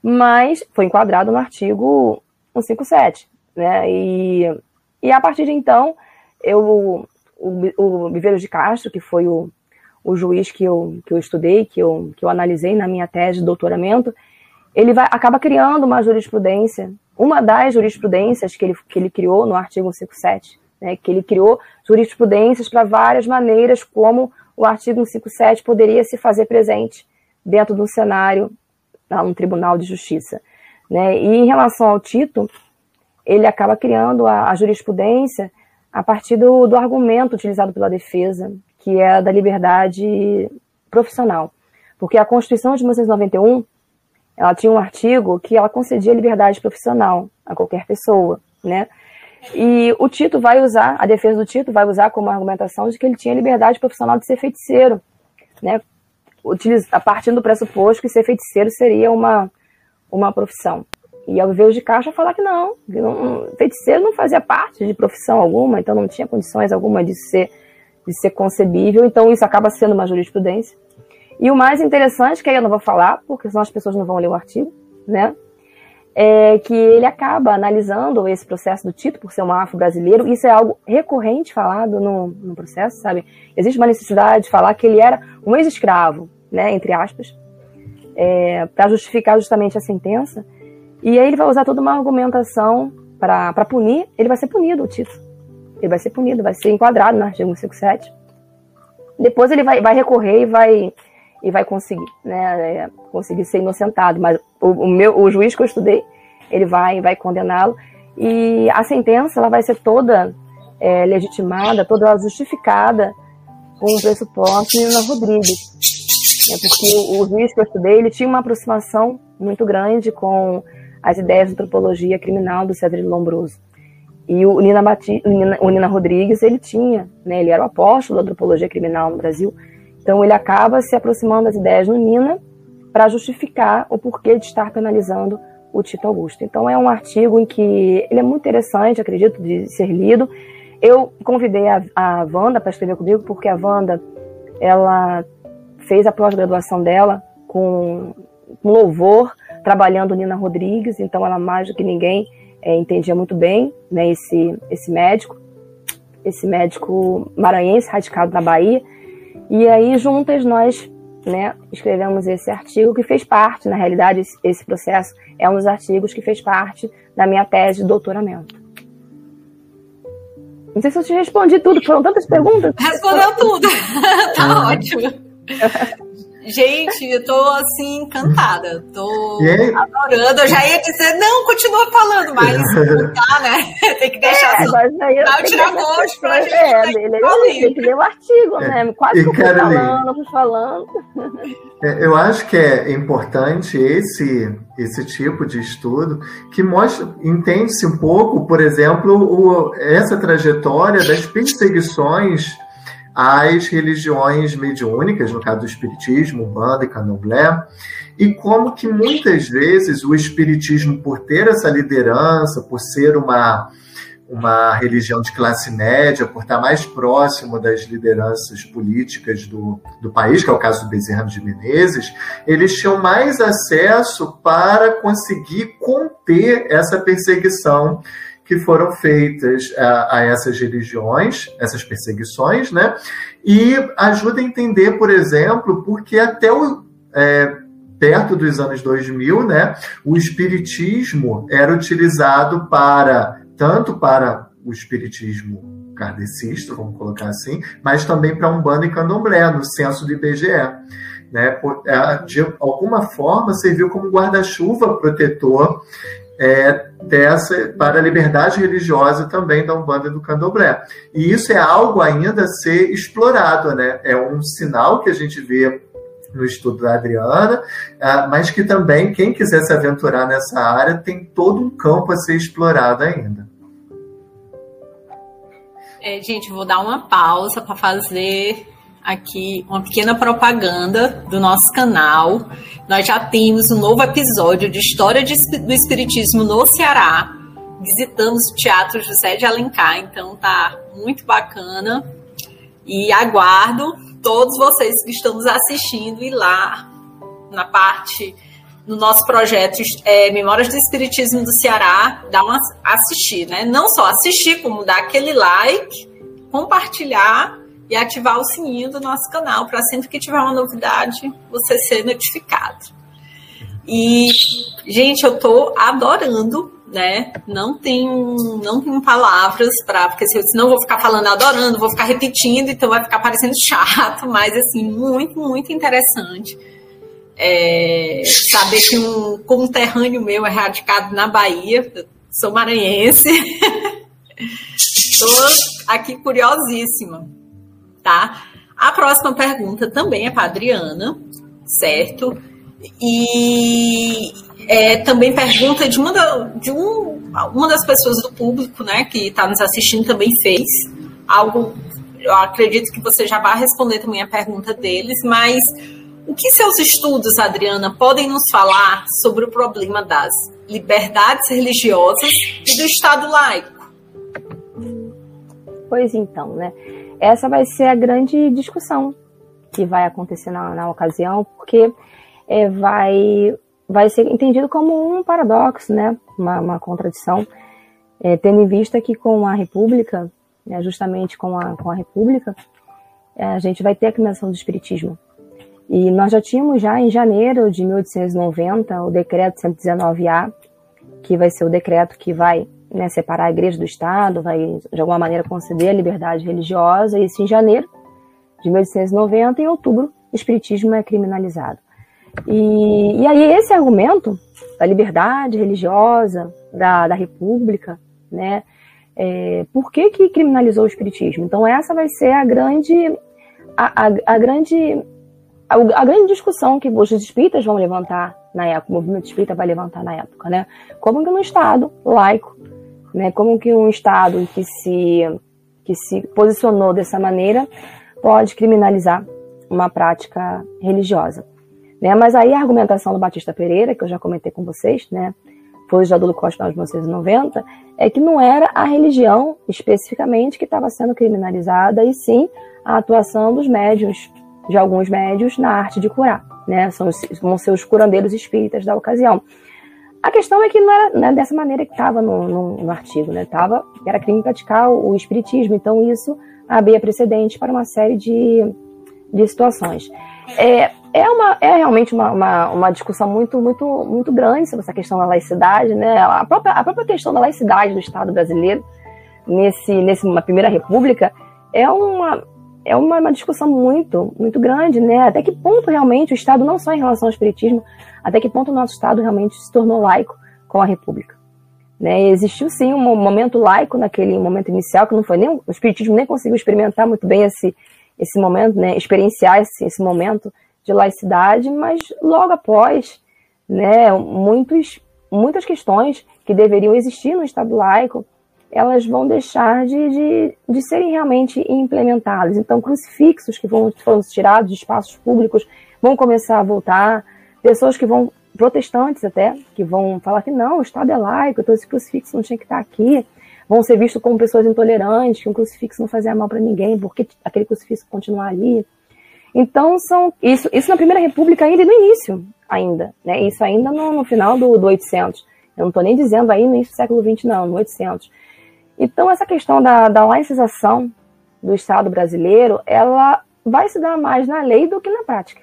mas foi enquadrado no artigo 157, né? E, e a partir de então, eu, o, o Viveiros de Castro, que foi o, o juiz que eu, que eu estudei, que eu, que eu analisei na minha tese de doutoramento, ele vai, acaba criando uma jurisprudência, uma das jurisprudências que ele, que ele criou no artigo 157, né, que ele criou jurisprudências para várias maneiras como o artigo 157 poderia se fazer presente dentro do cenário um tribunal de justiça. Né? E em relação ao Tito, ele acaba criando a, a jurisprudência a partir do, do argumento utilizado pela defesa, que é da liberdade profissional. Porque a Constituição de 1991 ela tinha um artigo que ela concedia liberdade profissional a qualquer pessoa, né? E o Tito vai usar, a defesa do Tito vai usar como argumentação de que ele tinha liberdade profissional de ser feiticeiro, né? a partir do pressuposto que ser feiticeiro seria uma, uma profissão. E ao ver de caixa falar que não, que não, feiticeiro não fazia parte de profissão alguma, então não tinha condições alguma de ser, de ser concebível, então isso acaba sendo uma jurisprudência. E o mais interessante, que aí eu não vou falar, porque senão as pessoas não vão ler o artigo, né? É que ele acaba analisando esse processo do Tito por ser um afro-brasileiro. Isso é algo recorrente falado no, no processo, sabe? Existe uma necessidade de falar que ele era um ex-escravo, né? Entre aspas, é, para justificar justamente a sentença. E aí ele vai usar toda uma argumentação para punir. Ele vai ser punido, o Tito. Ele vai ser punido, vai ser enquadrado no artigo 157. Depois ele vai, vai recorrer e vai e vai conseguir, né, é, conseguir ser inocentado. Mas o, o, meu, o juiz que eu estudei, ele vai, vai condená-lo e a sentença ela vai ser toda é, legitimada, toda justificada com o pressuposto de Nina Rodrigues. É porque o, o juiz que eu estudei, ele tinha uma aproximação muito grande com as ideias de antropologia criminal do Cedric Lombroso. E o Nina, Bati, o Nina, o Nina Rodrigues, ele tinha, né, ele era o apóstolo da antropologia criminal no Brasil, então ele acaba se aproximando das ideias do Nina para justificar o porquê de estar penalizando o Tito Augusto. Então é um artigo em que ele é muito interessante, acredito, de ser lido. Eu convidei a, a Wanda para escrever comigo, porque a Wanda, ela fez a pós-graduação dela com, com louvor, trabalhando Nina Rodrigues, então ela mais do que ninguém é, entendia muito bem né, esse, esse médico, esse médico maranhense radicado na Bahia, e aí, juntas, nós né, escrevemos esse artigo que fez parte, na realidade, esse, esse processo é um dos artigos que fez parte da minha tese de doutoramento. Não sei se eu te respondi tudo, foram tantas perguntas. Respondeu tudo. tá ótimo. Gente, eu tô assim encantada. Tô adorando. Eu já ia dizer, não, continua falando, mas não dá, né? Tem que deixar é, só. Mas aí eu o tiragosto pra gente. É, ele, ele tem que ler o artigo, é. né? Quase que eu fui falando, fui falando. É, eu acho que é importante esse esse tipo de estudo que mostra, entende-se um pouco, por exemplo, o, essa trajetória das perseguições às religiões mediúnicas, no caso do Espiritismo, Umbanda e Candomblé, e como que muitas vezes o Espiritismo, por ter essa liderança, por ser uma, uma religião de classe média, por estar mais próximo das lideranças políticas do, do país, que é o caso do Bezerra de Menezes, eles tinham mais acesso para conseguir conter essa perseguição que foram feitas a, a, essas religiões, essas perseguições, né? E ajuda a entender, por exemplo, porque até o, é, perto dos anos 2000, né, o espiritismo era utilizado para tanto para o espiritismo kardecista, vamos colocar assim, mas também para Umbanda e Candomblé, no censo do IBGE. Né, é, de alguma forma serviu como guarda-chuva protetor é, dessa para a liberdade religiosa também da Umbanda e do Candomblé. E isso é algo ainda a ser explorado, né? É um sinal que a gente vê no estudo da Adriana, ah, mas que também quem quiser se aventurar nessa área tem todo um campo a ser explorado ainda. É, gente, vou dar uma pausa para fazer aqui uma pequena propaganda do nosso canal. Nós já temos um novo episódio de História do Espiritismo no Ceará. Visitamos o Teatro José de Alencar, então tá muito bacana. E aguardo todos vocês que estão nos assistindo e lá na parte no nosso projeto é, Memórias do Espiritismo do Ceará, dá uma assistir, né? Não só assistir, como dar aquele like, compartilhar e ativar o sininho do nosso canal para sempre que tiver uma novidade você ser notificado. E gente, eu tô adorando, né? Não tenho, não tenho palavras para, porque senão eu vou ficar falando adorando, vou ficar repetindo, então vai ficar parecendo chato, mas assim muito, muito interessante. É, saber que um conterrâneo meu é radicado na Bahia, sou maranhense. Estou aqui curiosíssima tá? A próxima pergunta também é para Adriana, certo? E é, também pergunta de, uma, da, de um, uma das pessoas do público, né, que está nos assistindo também fez algo. Eu acredito que você já vai responder também a pergunta deles, mas o que seus estudos, Adriana, podem nos falar sobre o problema das liberdades religiosas e do Estado laico? Pois então, né? Essa vai ser a grande discussão que vai acontecer na, na ocasião, porque é, vai, vai ser entendido como um paradoxo, né? uma, uma contradição, é, tendo em vista que com a República, né, justamente com a, com a República, é, a gente vai ter a criação do Espiritismo. E nós já tínhamos já em janeiro de 1890 o decreto 119A, que vai ser o decreto que vai né, separar a igreja do Estado, vai de alguma maneira conceder a liberdade religiosa, isso em janeiro de 1890, em outubro, o Espiritismo é criminalizado. E, e aí esse argumento da liberdade religiosa, da, da república, né, é, por que, que criminalizou o espiritismo? Então essa vai ser a grande, a, a, a grande, a, grande discussão que os espíritas vão levantar na época, o movimento espírita vai levantar na época, né? Como que um Estado laico, né? Como que um Estado que se que se posicionou dessa maneira pode criminalizar uma prática religiosa. Né? Mas aí a argumentação do Batista Pereira, que eu já comentei com vocês, né? foi de Adolo Costa em 1990, é que não era a religião especificamente que estava sendo criminalizada, e sim a atuação dos médios, de alguns médios, na arte de curar. Né? São vão ser os curandeiros espíritas da ocasião. A questão é que não era né, dessa maneira que estava no, no, no, artigo, né? Tava, era crime praticar o, o espiritismo, então isso abria precedente para uma série de, de situações. É, é, uma, é realmente uma, uma, uma, discussão muito, muito, muito grande sobre essa questão da laicidade, né? A própria, a própria questão da laicidade do Estado brasileiro, nesse, nesse uma primeira república, é uma, é uma, uma, discussão muito, muito grande, né? Até que ponto realmente o Estado, não só em relação ao espiritismo, até que ponto o nosso Estado realmente se tornou laico com a República. Né? Existiu sim um momento laico naquele momento inicial, que não foi nem o espiritismo nem conseguiu experimentar muito bem esse, esse momento, né? experienciar esse, esse momento de laicidade, mas logo após, né, muitos, muitas questões que deveriam existir no Estado laico, elas vão deixar de, de, de serem realmente implementadas. Então, crucifixos que vão, foram tirados de espaços públicos vão começar a voltar, pessoas que vão, protestantes até, que vão falar que não, o Estado é laico, então esse crucifixo não tinha que estar aqui, vão ser vistos como pessoas intolerantes, que um crucifixo não fazia mal para ninguém, porque aquele crucifixo continuar ali. Então, são isso, isso na Primeira República ainda e no início, ainda. Né? Isso ainda no, no final do, do 800. Eu não estou nem dizendo aí no início do século XX, não, no 800. Então, essa questão da, da laicização do Estado brasileiro, ela vai se dar mais na lei do que na prática.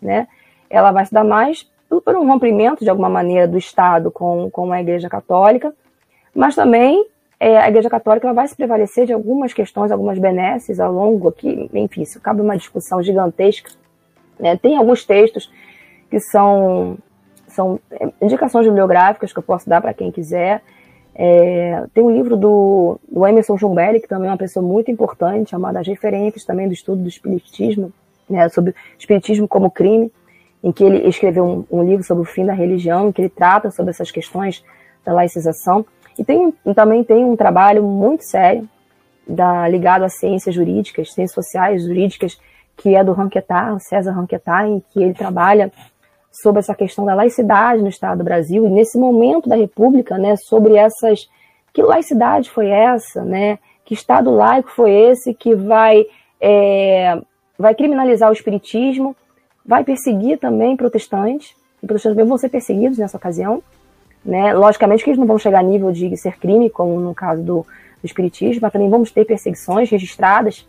Né? Ela vai se dar mais por um rompimento, de alguma maneira, do Estado com, com a Igreja Católica, mas também é, a Igreja Católica vai se prevalecer de algumas questões, algumas benesses ao longo aqui, enfim, isso cabe uma discussão gigantesca. Né? Tem alguns textos que são, são é, indicações bibliográficas que eu posso dar para quem quiser. É, tem um livro do, do Emerson Jumbelli, que também é uma pessoa muito importante, chamada As Referentes, também do estudo do Espiritismo, né, sobre Espiritismo como crime, em que ele escreveu um, um livro sobre o fim da religião, em que ele trata sobre essas questões da laicização. E tem, também tem um trabalho muito sério da, ligado às ciências jurídicas, ciências sociais jurídicas, que é do Ranquetar, César Ranquetar, em que ele trabalha sobre essa questão da laicidade no Estado do Brasil e nesse momento da República, né, sobre essas que laicidade foi essa, né, que Estado laico foi esse que vai é, vai criminalizar o espiritismo, vai perseguir também protestantes, e protestantes também vão ser perseguidos nessa ocasião, né? Logicamente que eles não vão chegar a nível de ser crime, como no caso do, do espiritismo, mas também vamos ter perseguições registradas.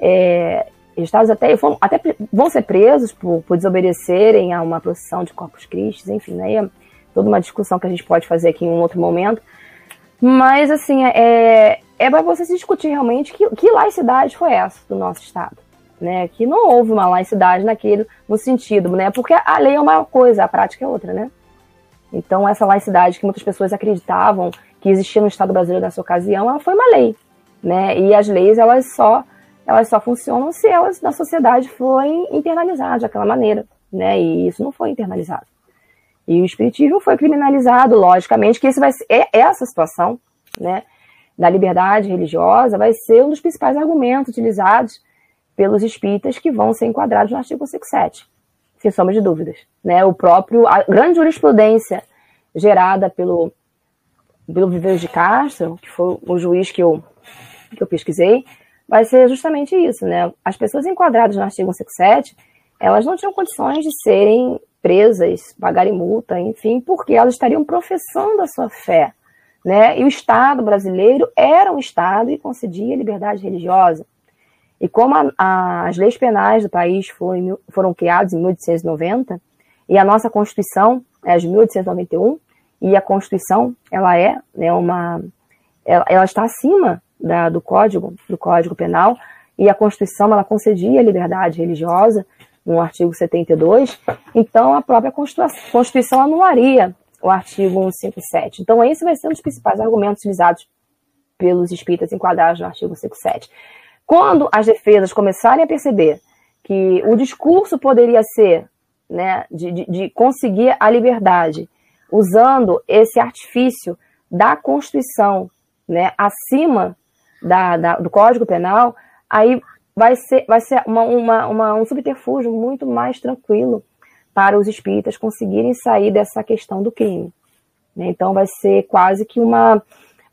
É, registrados até, até vão ser presos por, por desobedecerem a uma procissão de Corpus Christi, enfim, né? É toda uma discussão que a gente pode fazer aqui em um outro momento. Mas, assim, é, é para você se discutir realmente que, que laicidade foi essa do nosso Estado. Né, que não houve uma laicidade naquele no sentido, né? Porque a lei é uma coisa, a prática é outra, né? Então, essa laicidade que muitas pessoas acreditavam que existia no Estado brasileiro nessa ocasião, ela foi uma lei, né? E as leis, elas só, elas só funcionam se elas, na sociedade, forem internalizadas daquela maneira, né? E isso não foi internalizado. E o espiritismo foi criminalizado, logicamente, que esse vai ser, é, essa situação, né, da liberdade religiosa vai ser um dos principais argumentos utilizados pelos espíritas que vão ser enquadrados no artigo 57 sem sombra de dúvidas. Né? O próprio, a grande jurisprudência gerada pelo, pelo Viveiros de Castro, que foi o juiz que eu, que eu pesquisei, vai ser justamente isso, né? As pessoas enquadradas no artigo 157, elas não tinham condições de serem presas, pagarem multa, enfim, porque elas estariam professando a sua fé, né? E o Estado brasileiro era um Estado que concedia liberdade religiosa. E como a, a, as leis penais do país foram, foram criadas em 1890, e a nossa Constituição é de 1891, e a Constituição, ela é né, uma... Ela, ela está acima da, do Código, do Código Penal, e a Constituição, ela concedia liberdade religiosa, no artigo 72, então a própria Constituição anularia o artigo 157. Então, esse vai ser um dos principais argumentos utilizados pelos espíritas enquadrados no artigo 157. Quando as defesas começarem a perceber que o discurso poderia ser né, de, de, de conseguir a liberdade usando esse artifício da Constituição né, acima da, da, do Código Penal, aí vai ser, vai ser uma, uma, uma, um subterfúgio muito mais tranquilo para os espíritas conseguirem sair dessa questão do crime. Né? Então vai ser quase que uma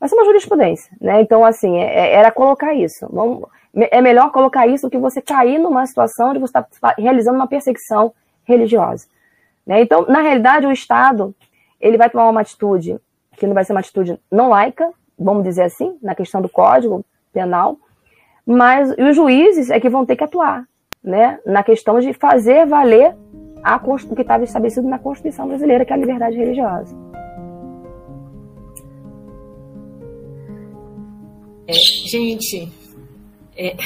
vai ser uma jurisprudência, né? Então assim é, é era colocar isso. Vamos, é melhor colocar isso do que você cair numa situação de você estar tá realizando uma perseguição religiosa. Né? Então, na realidade, o Estado ele vai tomar uma atitude que não vai ser uma atitude não laica, vamos dizer assim, na questão do Código Penal, mas os juízes é que vão ter que atuar, né? Na questão de fazer valer a, o que estava estabelecido na Constituição brasileira, que é a liberdade religiosa. É, gente, é,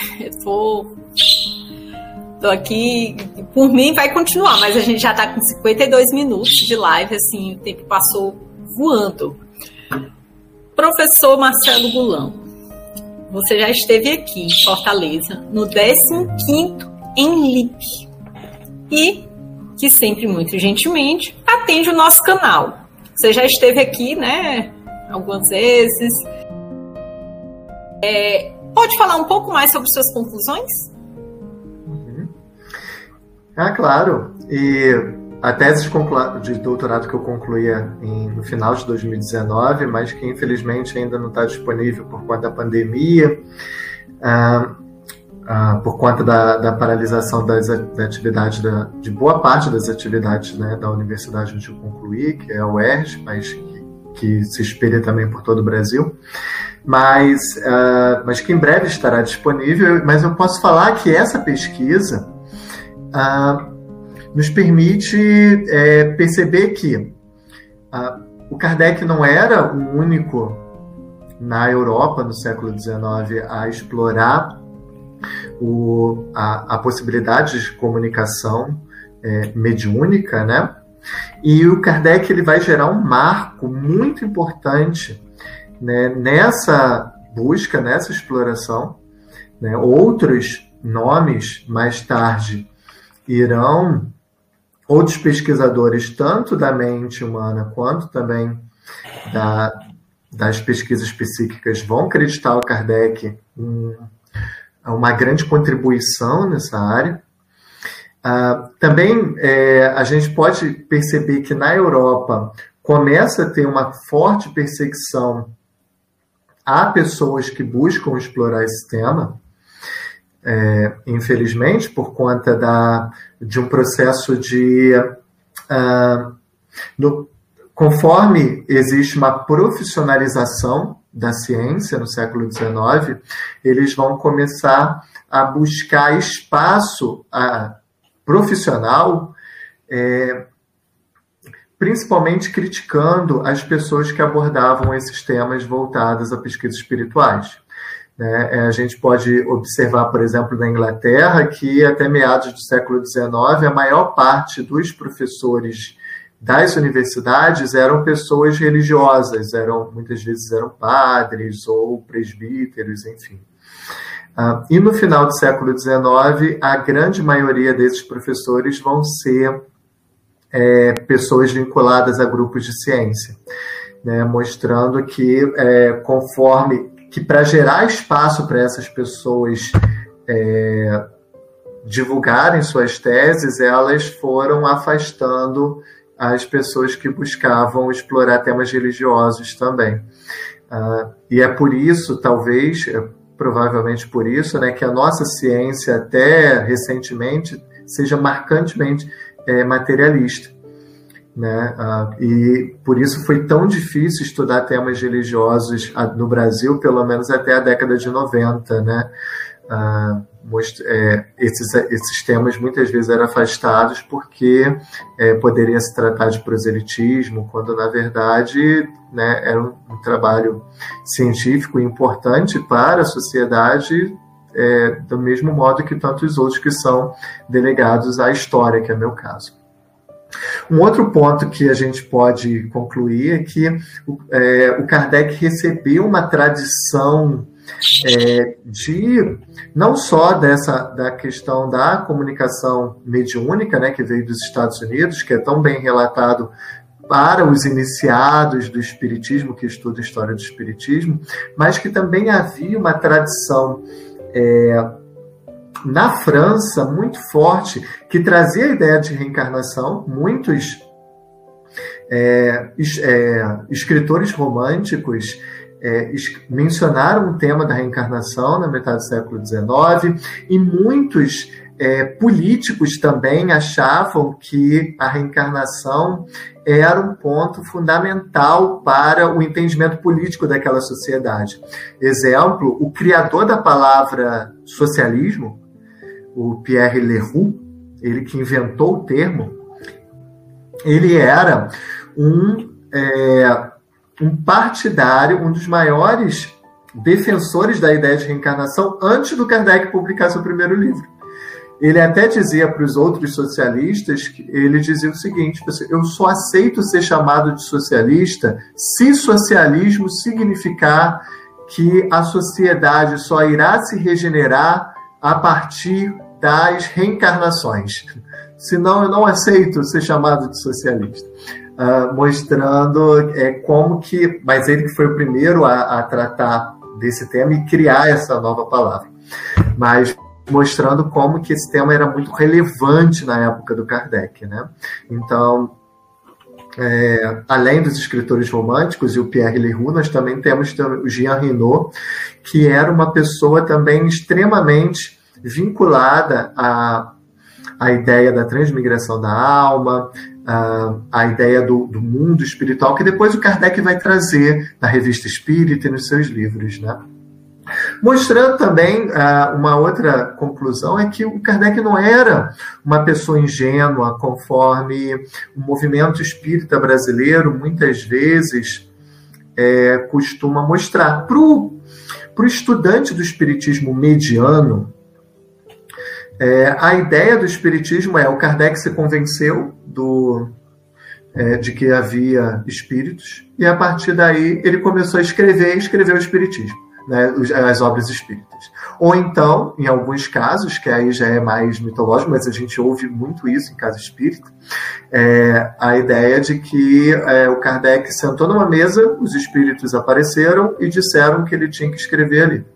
tô, tô aqui, por mim vai continuar, mas a gente já está com 52 minutos de live, assim, o tempo passou voando. Professor Marcelo Gulão, você já esteve aqui em Fortaleza, no 15º em LIP. E, que sempre muito gentilmente, atende o nosso canal. Você já esteve aqui, né, algumas vezes. É, pode falar um pouco mais sobre suas conclusões? Uhum. Ah, claro. E a tese de doutorado que eu concluía em, no final de 2019, mas que infelizmente ainda não está disponível por conta da pandemia, por conta da, da paralisação das, da atividade da, de boa parte das atividades né, da universidade onde eu concluí, que é a UERJ, mas que, que se espelha também por todo o Brasil mas, uh, mas que em breve estará disponível. Mas eu posso falar que essa pesquisa uh, nos permite é, perceber que uh, o Kardec não era o único na Europa no século XIX a explorar o, a, a, possibilidade de comunicação é, mediúnica, né? E o Kardec ele vai gerar um marco muito importante né, nessa busca, nessa exploração. Né? Outros nomes mais tarde irão outros pesquisadores, tanto da mente humana quanto também da, das pesquisas psíquicas, vão acreditar o Kardec um, uma grande contribuição nessa área. Uh, também é, a gente pode perceber que na Europa começa a ter uma forte perseguição a pessoas que buscam explorar esse tema, é, infelizmente, por conta da, de um processo de. Uh, no, conforme existe uma profissionalização da ciência no século XIX, eles vão começar a buscar espaço a, profissional, é, principalmente criticando as pessoas que abordavam esses temas voltados a pesquisas espirituais. Né? É, a gente pode observar, por exemplo, na Inglaterra, que até meados do século XIX, a maior parte dos professores das universidades eram pessoas religiosas, eram muitas vezes eram padres ou presbíteros, enfim. Uh, e no final do século XIX, a grande maioria desses professores vão ser é, pessoas vinculadas a grupos de ciência, né, mostrando que é, conforme que para gerar espaço para essas pessoas é, divulgarem suas teses, elas foram afastando as pessoas que buscavam explorar temas religiosos também. Uh, e é por isso, talvez, é, provavelmente por isso, né, que a nossa ciência até recentemente seja marcantemente é, materialista. Né? Ah, e por isso foi tão difícil estudar temas religiosos no Brasil, pelo menos até a década de 90. Né? Ah, é, esses, esses temas muitas vezes eram afastados porque é, poderia se tratar de proselitismo, quando na verdade né, era um, um, trabalho científico importante para a sociedade, é, do mesmo modo que tantos outros que são delegados à história, que é meu caso. Um outro ponto que a gente pode concluir é que é, o Kardec recebeu uma tradição é, de não só dessa da questão da comunicação mediúnica, né, que veio dos Estados Unidos, que é tão bem relatado para os iniciados do espiritismo que estudam a história do espiritismo, mas que também havia uma tradição é, na França muito forte que trazia a ideia de reencarnação. Muitos é, é, escritores românticos é, mencionaram o tema da reencarnação na metade do século XIX e muitos é, políticos também achavam que a reencarnação era um ponto fundamental para o entendimento político daquela sociedade. Exemplo, o criador da palavra socialismo, o Pierre Leroux, ele que inventou o termo, ele era um é, um partidário, um dos maiores defensores da ideia de reencarnação antes do Kardec publicar seu primeiro livro. Ele até dizia para os outros socialistas que ele dizia o seguinte: eu só aceito ser chamado de socialista se socialismo significar que a sociedade só irá se regenerar a partir das reencarnações. Senão eu não aceito ser chamado de socialista uh, mostrando é, como que. Mas ele que foi o primeiro a, a tratar desse tema e criar essa nova palavra. Mas mostrando como que esse tema era muito relevante na época do Kardec, né? Então, é, além dos escritores românticos e o Pierre Leroux, nós também temos o Jean Renaud, que era uma pessoa também extremamente vinculada à, à ideia da transmigração da alma, a, a ideia do, do, mundo espiritual, que depois o Kardec vai trazer na revista Espírita e nos seus livros. Né? Mostrando também uh, uma outra conclusão é que o Kardec não era uma pessoa ingênua, conforme o movimento espírita brasileiro muitas vezes é, costuma mostrar. Para o estudante do espiritismo mediano, é, a ideia do espiritismo é o Kardec se convenceu do, é, de que havia espíritos e a partir daí ele começou a escrever e escreveu o espiritismo, né, as obras espíritas. Ou então, em alguns casos, que aí já é mais mitológico, mas a gente ouve muito isso em casa espírita, é, a ideia de que é, o Kardec sentou numa mesa, os espíritos apareceram e disseram que ele tinha que escrever ali.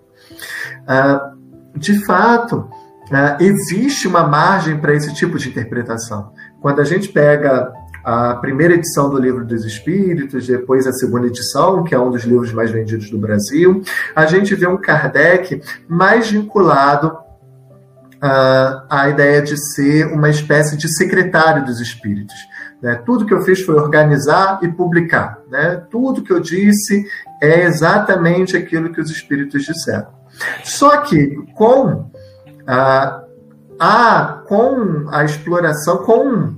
Ah, de fato, Uh, existe uma margem para esse tipo de interpretação. Quando a gente pega a primeira edição do Livro dos Espíritos, depois a segunda edição, que é um dos livros mais vendidos do Brasil, a gente vê um Kardec mais vinculado uh, à ideia de ser uma espécie de secretário dos espíritos. Né? Tudo que eu fiz foi organizar e publicar. Né? Tudo que eu disse é exatamente aquilo que os espíritos disseram. Só que com ah, ah, com a exploração, com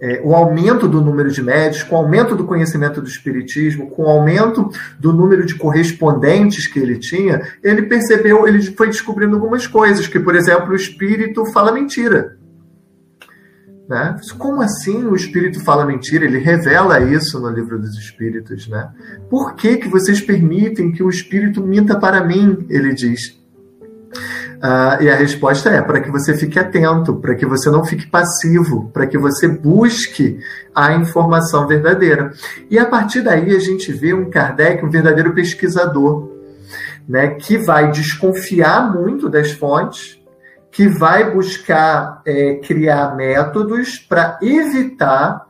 é, o aumento do número de médios, com o aumento do conhecimento do espiritismo, com o aumento do número de correspondentes que ele tinha, ele percebeu, ele foi descobrindo algumas coisas, que, por exemplo, o espírito fala mentira. Né? Como assim o espírito fala mentira? Ele revela isso no livro dos espíritos. Né? Por que, que vocês permitem que o espírito minta para mim? Ele diz. Uh, e a resposta é para que você fique atento, para que você não fique passivo, para que você busque a informação verdadeira. E a partir daí a gente vê um Kardec, um verdadeiro pesquisador, né, que vai desconfiar muito das fontes, que vai buscar é, criar métodos para evitar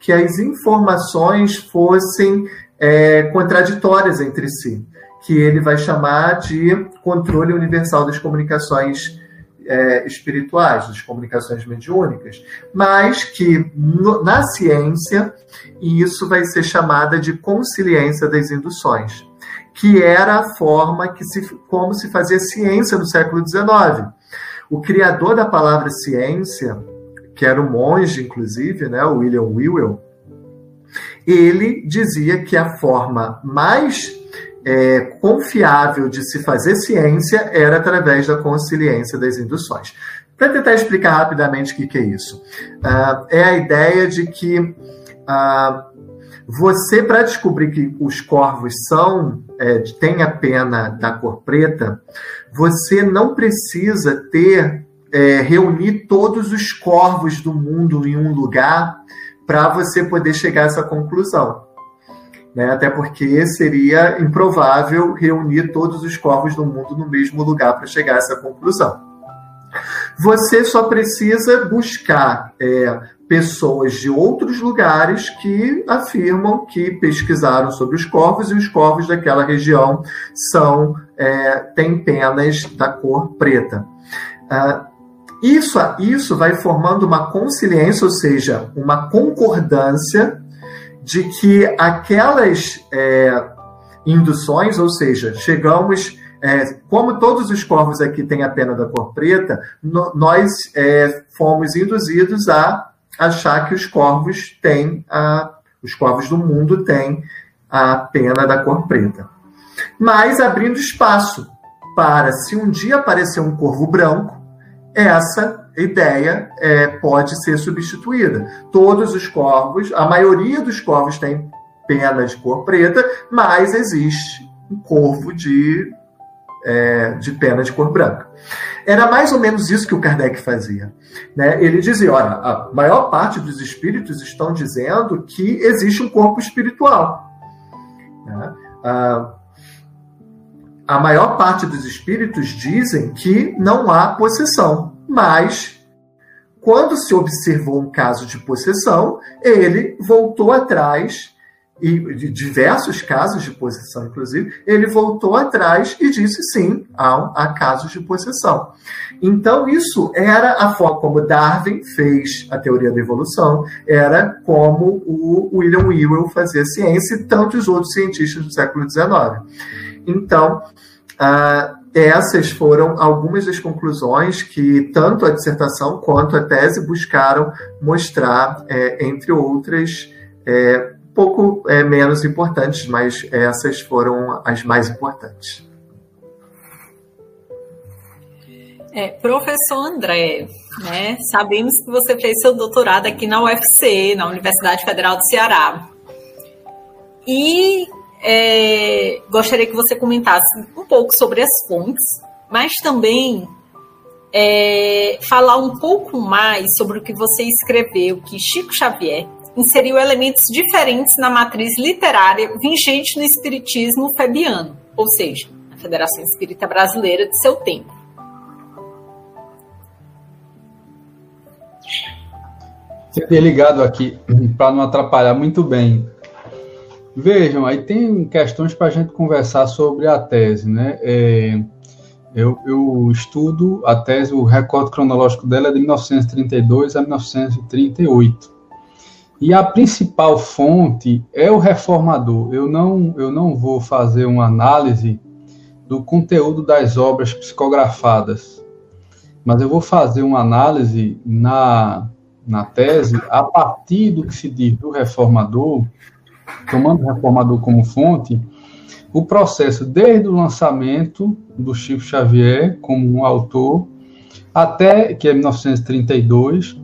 que as informações fossem é, contraditórias entre si que ele vai chamar de controle universal das comunicações é, espirituais, das comunicações mediúnicas, mas que no, na ciência isso vai ser chamada de consciência das induções, que era a forma que se, como se fazia ciência no século XIX. O criador da palavra ciência, que era um monge, inclusive, né, William Whewell, ele dizia que a forma mais é, confiável de se fazer ciência era através da consciência das induções. Para tentar explicar rapidamente o que, que é isso, uh, é a ideia de que uh, você, para descobrir que os corvos são, é, têm a pena da cor preta, você não precisa ter, é, reunir todos os corvos do mundo em um lugar para você poder chegar a essa conclusão né? até porque seria improvável reunir todos os corvos do mundo no mesmo lugar para chegar a essa conclusão. Você só precisa buscar é, pessoas de outros lugares que afirmam que pesquisaram sobre os corvos e os corvos daquela região são é, têm penas da cor preta. Ah, isso, isso vai formando uma consciência, ou seja, uma concordância de que aquelas é, induções, ou seja, chegamos, é, como todos os corvos aqui têm a pena da cor preta, no, nós é, fomos induzidos a achar que os corvos têm, a, os corvos do mundo têm a pena da cor preta. Mas abrindo espaço para, se um dia aparecer um corvo branco, essa ideia é, pode ser substituída. Todos os corvos, a maioria dos corvos tem pena de cor preta, mas existe um corvo de, é, de pena de cor branca. Era mais ou menos isso que o Kardec fazia. Né? Ele dizia: olha, a maior parte dos espíritos estão dizendo que existe um corpo espiritual. Né? Ah, a maior parte dos espíritos dizem que não há possessão. Mas, quando se observou um caso de possessão, ele voltou atrás, e de diversos casos de possessão, inclusive, ele voltou atrás e disse sim, há, há casos de possessão. Então, isso era a forma como Darwin fez a teoria da evolução, era como o William Whewell fazia ciência e tantos outros cientistas do século XIX. Então, uh, essas foram algumas das conclusões que tanto a dissertação quanto a tese buscaram mostrar, é, entre outras, é, pouco é, menos importantes, mas essas foram as mais importantes. É, professor André, né, sabemos que você fez seu doutorado aqui na UFC, na Universidade Federal do Ceará. E é, gostaria que você comentasse um pouco sobre as fontes, mas também é, falar um pouco mais sobre o que você escreveu, que Chico Xavier inseriu elementos diferentes na matriz literária vigente no espiritismo febiano, ou seja, na Federação Espírita Brasileira de seu tempo. Ter ligado aqui para não atrapalhar muito bem Vejam, aí tem questões para a gente conversar sobre a tese, né? É, eu, eu, estudo a tese, o recorde cronológico dela é de 1932 a 1938. E a principal fonte é o reformador. Eu não, eu não vou fazer uma análise do conteúdo das obras psicografadas, mas eu vou fazer uma análise na, na tese a partir do que se diz do reformador tomando o reformador como fonte, o processo desde o lançamento do Chico Xavier como um autor até que é 1932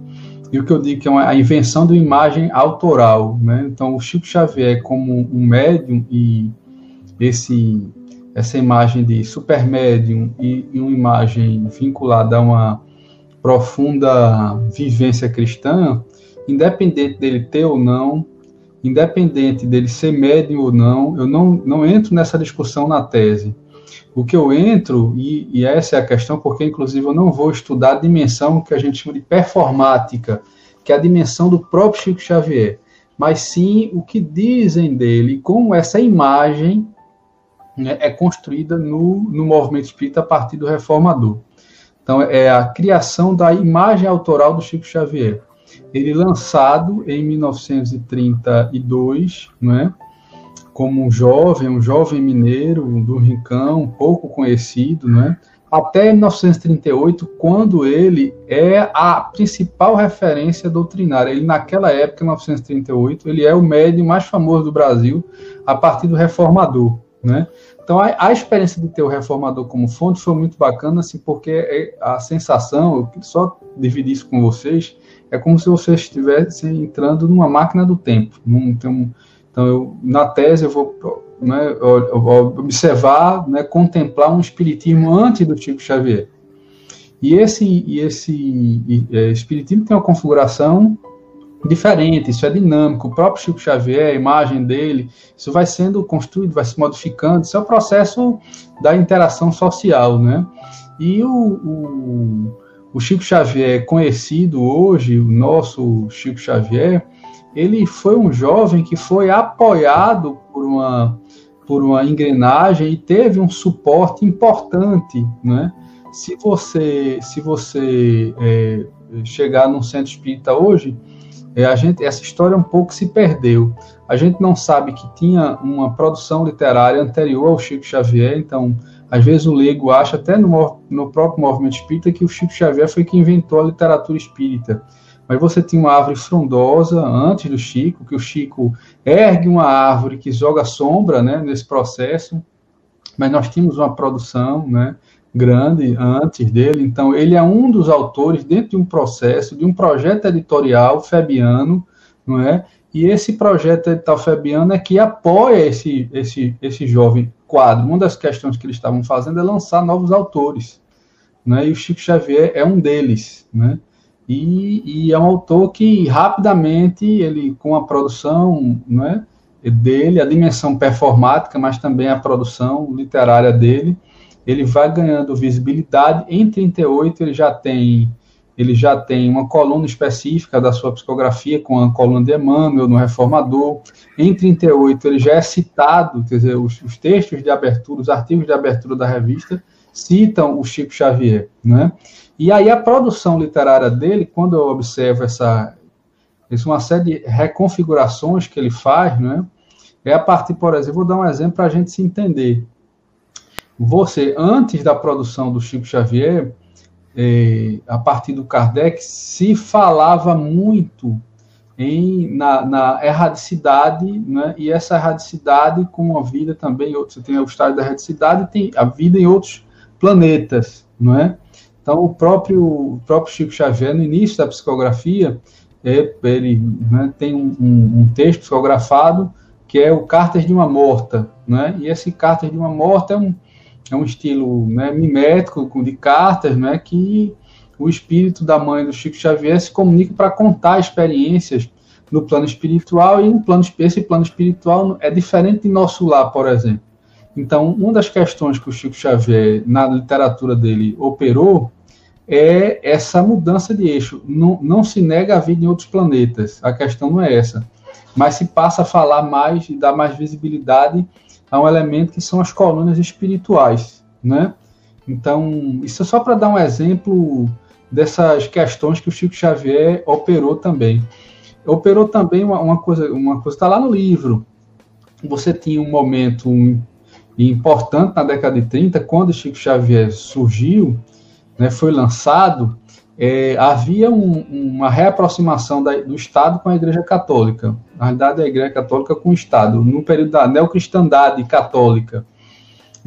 e o que eu digo que é a invenção uma imagem autoral, né? Então o Chico Xavier como um médium e esse essa imagem de supermédium e, e uma imagem vinculada a uma profunda vivência cristã, independente dele ter ou não independente dele ser médium ou não, eu não, não entro nessa discussão na tese. O que eu entro, e, e, essa é a questão, porque inclusive eu não vou estudar a dimensão que a gente chama de performática, que é a dimensão do próprio Chico Xavier, mas sim o que dizem dele, como essa imagem né, é construída no, no movimento espírita a partir do reformador. Então, é a criação da imagem autoral do Chico Xavier. Ele lançado em 1932, né, como um jovem, um jovem mineiro do Rincão, pouco conhecido, né, até 1938, quando ele é a principal referência doutrinária. Ele, naquela época, 1938, ele é o médium mais famoso do Brasil, a partir do reformador, né? Então, a, a, experiência de ter o reformador como fonte foi muito bacana, assim, porque é a sensação, eu só dividir isso com vocês, é como se vocês estivessem entrando numa máquina do tempo. Um, então, eu, na tese, eu vou né, observar, né, contemplar um espiritismo antes do Chico Xavier. E esse, e esse e, é, espiritismo tem uma configuração diferente, isso é dinâmico. O próprio Chico Xavier, a imagem dele, isso vai sendo construído, vai se modificando. Isso é o processo da interação social, né? E o, o, o Chico Xavier conhecido hoje, o nosso Chico Xavier, ele foi um jovem que foi apoiado por uma, por uma engrenagem e teve um suporte importante, né? Se você, se você é, chegar num centro espírita hoje, é, a gente, essa história um pouco se perdeu. A gente não sabe que tinha uma produção literária anterior ao Chico Xavier, então, às vezes o leigo acha, até no, no próprio movimento espírita, que o Chico Xavier foi quem inventou a literatura espírita. Mas você tinha uma árvore frondosa antes do Chico, que o Chico ergue uma árvore que joga sombra né, nesse processo, mas nós tínhamos uma produção, né, grande antes dele. Então, ele é um dos autores dentro de um processo, de um projeto editorial febiano, não é? E esse projeto editorial febiano é que apoia esse, esse, esse jovem quadro. Uma das questões que eles estavam fazendo é lançar novos autores, né? E o Chico Xavier é um deles, né? E, e é um autor que rapidamente ele com a produção, né? Dele, a dimensão performática, mas também a produção literária dele, ele vai ganhando visibilidade. Em 38 ele já tem ele já tem uma coluna específica da sua psicografia com a coluna de Emmanuel no Reformador. Em 38 ele já é citado, quer dizer, os, os textos de abertura, os artigos de abertura da revista citam o Chico Xavier, né? E aí a produção literária dele, quando eu observo essa, essa uma série de reconfigurações que ele faz, né? É a partir, por exemplo, vou dar um exemplo para a gente se entender você, antes da produção do Chico Xavier, é, a partir do Kardec, se falava muito em, na, na erradicidade, né, e essa erradicidade com a vida também, você tem o estado da erradicidade tem a vida em outros planetas, não é? Então, o próprio, o próprio Chico Xavier, no início da psicografia, é, ele né, tem um, um, um, texto psicografado que é o Cartas de uma Morta, né? e esse Cartas de uma Morta é um, é um estilo né, mimético de cartas, né, que o espírito da mãe do Chico Xavier se comunica para contar experiências no plano espiritual e no plano esse plano espiritual é diferente de nosso lar, por exemplo. Então, uma das questões que o Chico Xavier na literatura dele operou é essa mudança de eixo. Não, não se nega a vida em outros planetas. A questão não é essa, mas se passa a falar mais e dar mais visibilidade a um elemento que são as colunas espirituais, né? Então, isso é só para dar um exemplo dessas questões que o Chico Xavier operou também. Operou também uma, uma coisa, uma coisa está lá no livro. Você tinha um momento importante na década de 30, quando Chico Xavier surgiu, né, foi lançado, é, havia um, uma reaproximação da, do Estado com a Igreja Católica. Na realidade, a Igreja Católica com o Estado, no período da neocristandade católica.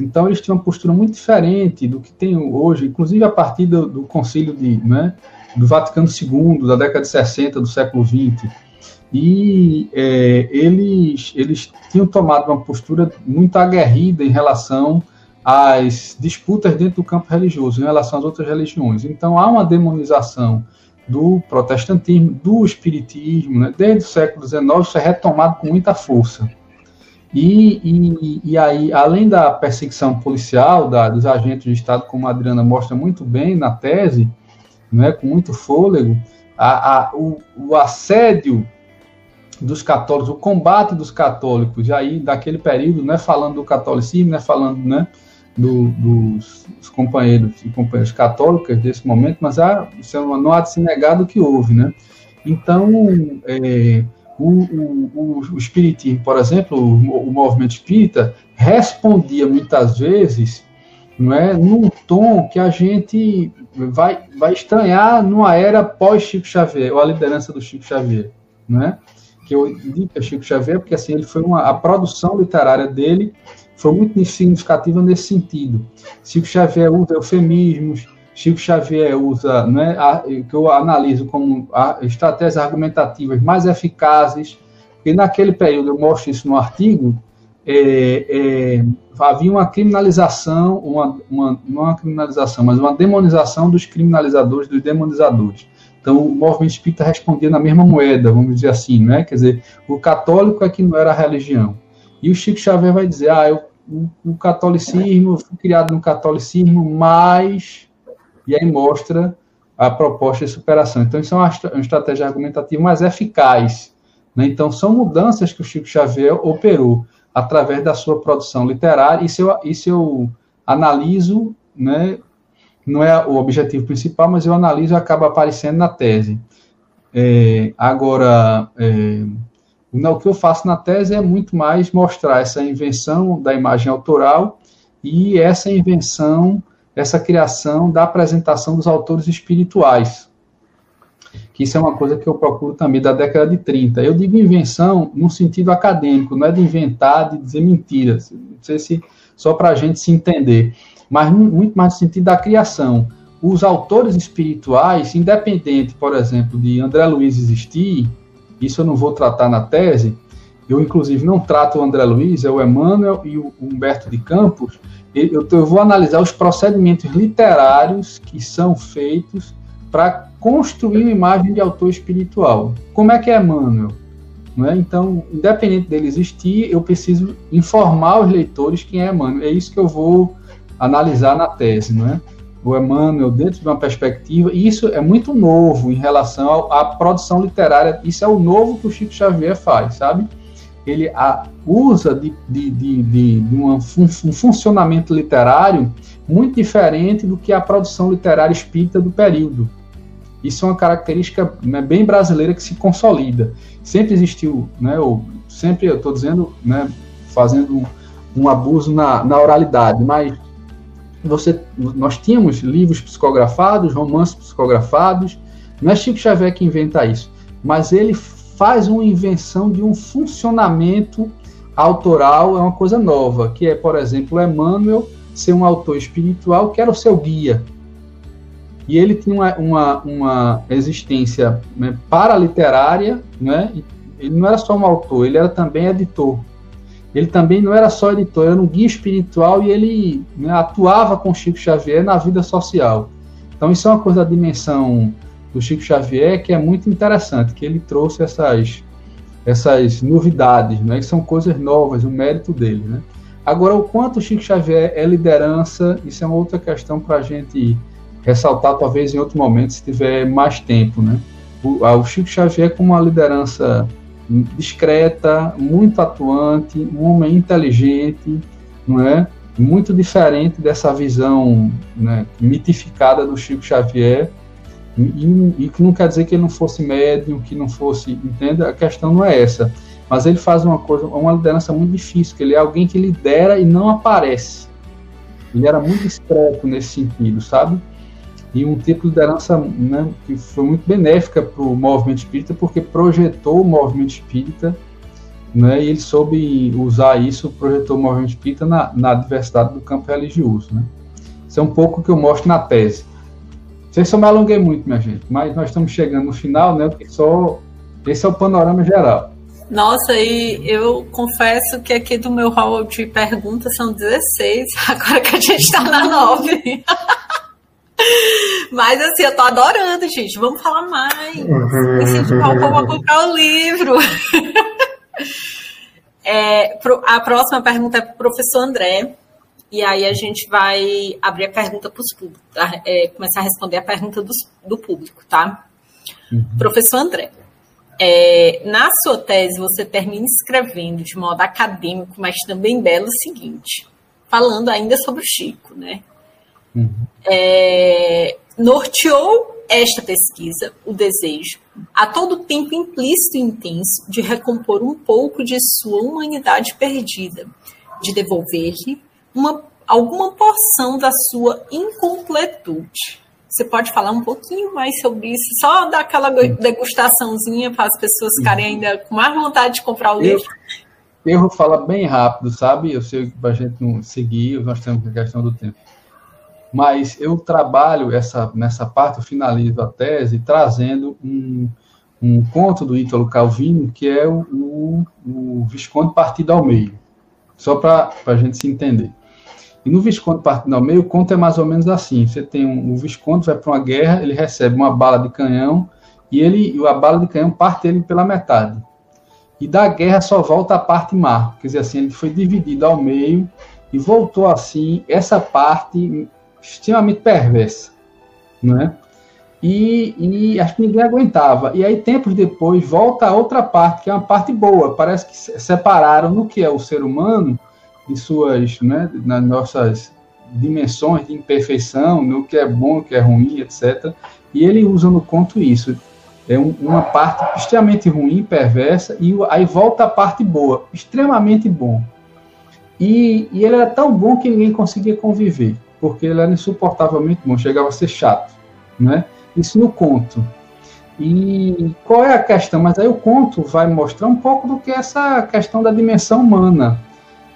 Então, eles tinham uma postura muito diferente do que tem hoje, inclusive a partir do, do concílio de, né, do Vaticano II, da década de 60 do século XX. E é, eles, eles tinham tomado uma postura muito aguerrida em relação as disputas dentro do campo religioso em relação às outras religiões. Então há uma demonização do protestantismo, do espiritismo, né? desde o século XIX isso é retomado com muita força. E, e, e aí, além da perseguição policial da, dos agentes de Estado, como a Adriana mostra muito bem na tese, né, com muito fôlego, a, a, o, o assédio dos católicos, o combate dos católicos, e aí daquele período, não é falando do catolicismo, não é falando né, do, dos, dos, companheiros e companheiras católicas desse momento, mas há, não há de se negar do que houve. Né? Então, é, o, o, o, Espiritismo, por exemplo, o, movimento espírita, respondia muitas vezes não é, num tom que a gente vai, vai estranhar numa era pós-Chico Xavier, ou a liderança do Chico Xavier. Não é? Que eu digo que é Chico Xavier porque assim, ele foi uma, a produção literária dele foi muito significativa nesse sentido. Chico Xavier usa eufemismos, Chico Xavier usa, né, a, que eu analiso como estratégias argumentativas mais eficazes, e naquele período, eu mostro isso no artigo, é, é, havia uma criminalização, uma, uma, não uma criminalização, mas uma demonização dos criminalizadores, dos demonizadores. Então, o movimento espírita respondia na mesma moeda, vamos dizer assim, né? Quer dizer, o católico é que não era a religião. E o Chico Xavier vai dizer, ah, eu, o, o catolicismo, fui criado no catolicismo, mas e aí mostra a proposta de superação. Então, isso é uma, uma estratégia argumentativa mais eficaz. Né? Então, são mudanças que o Chico Xavier operou através da sua produção literária, e se eu, se eu analiso, né, não é o objetivo principal, mas eu analiso e acaba aparecendo na tese. É, agora, é, o que eu faço na tese é muito mais mostrar essa invenção da imagem autoral e essa invenção essa criação da apresentação dos autores espirituais. Que isso é uma coisa que eu procuro também da década de 30. Eu digo invenção no sentido acadêmico, não é de inventar, de dizer mentiras. Não sei se só para a gente se entender, mas muito mais no sentido da criação. Os autores espirituais, independente, por exemplo, de André Luiz existir, isso eu não vou tratar na tese, eu inclusive não trato o André Luiz, é o Emmanuel e o Humberto de Campos, eu, eu vou analisar os procedimentos literários que são feitos para construir uma imagem de autor espiritual. Como é que é Emmanuel? É? Então, independente dele existir, eu preciso informar os leitores quem é Emmanuel. É isso que eu vou analisar na tese, não é? O Emmanuel dentro de uma perspectiva, e isso é muito novo em relação à produção literária, isso é o novo que o Chico Xavier faz, sabe? ele a, usa de, de, de, de, de uma, um, funcionamento literário muito diferente do que a produção literária espírita do período. Isso é uma característica né, bem brasileira que se consolida. Sempre existiu, né, ou, sempre eu estou dizendo, né, fazendo um, um abuso na, na oralidade, mas você, nós tínhamos livros psicografados, romances psicografados, não é Chico Xavier que inventa isso, mas ele faz uma invenção de um funcionamento autoral, é uma coisa nova, que é, por exemplo, Emmanuel ser um autor espiritual que era o seu guia. E ele tinha uma, uma, uma existência né, paraliterária, né? ele não era só um autor, ele era também editor. Ele também não era só editor, era um guia espiritual e ele né, atuava com Chico Xavier na vida social. Então, isso é uma coisa da dimensão do Chico Xavier, que é muito interessante, que ele trouxe essas, essas novidades, né, que são coisas novas, o mérito dele. Né. Agora, o quanto o Chico Xavier é liderança, isso é uma outra questão para a gente ressaltar, talvez em outro momento, se tiver mais tempo. Né. O, o Chico Xavier como uma liderança discreta, muito atuante, um homem inteligente, não é? Muito diferente dessa visão né, mitificada do Chico Xavier, e, que não quer dizer que ele não fosse médium, que não fosse, entende? A questão não é essa. Mas ele faz uma coisa, uma liderança muito difícil, que ele é alguém que lidera e não aparece. Ele era muito discreto nesse sentido, sabe? E um tipo de liderança né, que foi muito benéfica para o movimento espírita, porque projetou o movimento espírita, né, e ele soube usar isso, projetou o movimento espírita na, na diversidade do campo religioso. Né? Isso é um pouco o que eu mostro na tese sei se eu me alonguei muito, minha gente, mas nós estamos chegando no final, né? Só esse é o panorama geral. Nossa, e eu confesso que aqui do meu hall de perguntas são 16, agora que a gente está na 9. Mas assim, eu tô adorando, gente. Vamos falar mais. Incentivar o povo a comprar o livro. É, a próxima pergunta é para o professor André. E aí a gente vai abrir a pergunta para os públicos, é, começar a responder a pergunta dos, do público, tá? Uhum. Professor André, é, na sua tese, você termina escrevendo de modo acadêmico, mas também belo, o seguinte, falando ainda sobre o Chico, né? Uhum. É, norteou esta pesquisa o desejo, a todo tempo implícito e intenso, de recompor um pouco de sua humanidade perdida, de devolver-lhe uma, alguma porção da sua incompletude. Você pode falar um pouquinho mais sobre isso? Só dar aquela degustaçãozinha para as pessoas ficarem ainda com mais vontade de comprar o livro? Eu vou falar bem rápido, sabe? Eu sei que para a gente não seguir, nós temos a questão do tempo. Mas eu trabalho essa, nessa parte, eu finalizo a tese trazendo um, um conto do Ítalo Calvino, que é o, o, o Visconde Partido ao Meio. Só para a gente se entender. E no Visconde partindo ao meio, o conto é mais ou menos assim: você tem um, o Visconde vai para uma guerra, ele recebe uma bala de canhão e ele a bala de canhão parte ele pela metade. E da guerra só volta a parte má, quer dizer assim, ele foi dividido ao meio e voltou assim essa parte extremamente perversa, né? E, e acho que ninguém aguentava. E aí tempos depois volta a outra parte que é uma parte boa. Parece que separaram no que é o ser humano de suas, né, nas nossas dimensões de imperfeição, no que é bom, o que é ruim, etc. E ele usa no conto isso. É um, uma parte extremamente ruim, perversa, e aí volta a parte boa, extremamente bom. E, e ele era tão bom que ninguém conseguia conviver, porque ele era insuportavelmente bom, chegava a ser chato, né? Isso no conto. E qual é a questão? Mas aí o conto vai mostrar um pouco do que é essa questão da dimensão humana,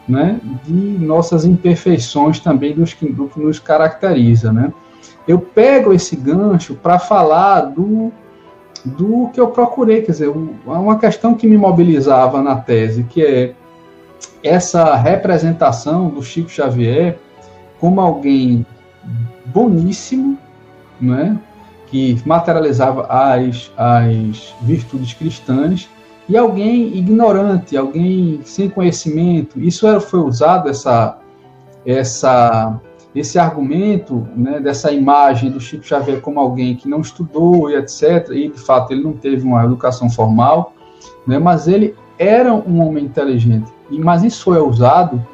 né, de nossas imperfeições também dos que, do que nos caracteriza, né? Eu pego esse gancho para falar do, do que eu procurei, quer dizer, uma questão que me mobilizava na tese, que é essa representação do Chico Xavier como alguém boníssimo, né, que materializava as, as virtudes cristãs, e alguém ignorante, alguém sem conhecimento. Isso era, foi usado, essa, essa, esse argumento né, dessa imagem do Chico Xavier como alguém que não estudou e etc. E, de fato, ele não teve uma educação formal, né, mas ele era um homem inteligente. Mas isso foi usado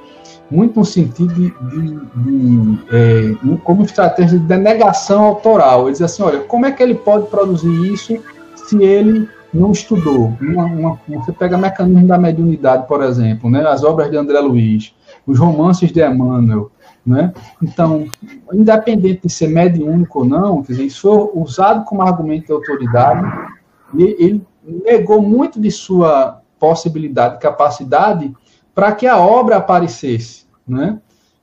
muito no sentido de, de, de é, como estratégia de denegação autoral. Ele diz assim, olha, como é que ele pode produzir isso se ele não estudou. Uma, uma, você pega mecanismo da mediunidade, por exemplo, né? as obras de André Luiz, os romances de Emmanuel. Né? Então, independente de ser mediúnico ou não, quer dizer, isso foi usado como argumento de autoridade e ele negou muito de sua possibilidade, capacidade para que a obra aparecesse, né?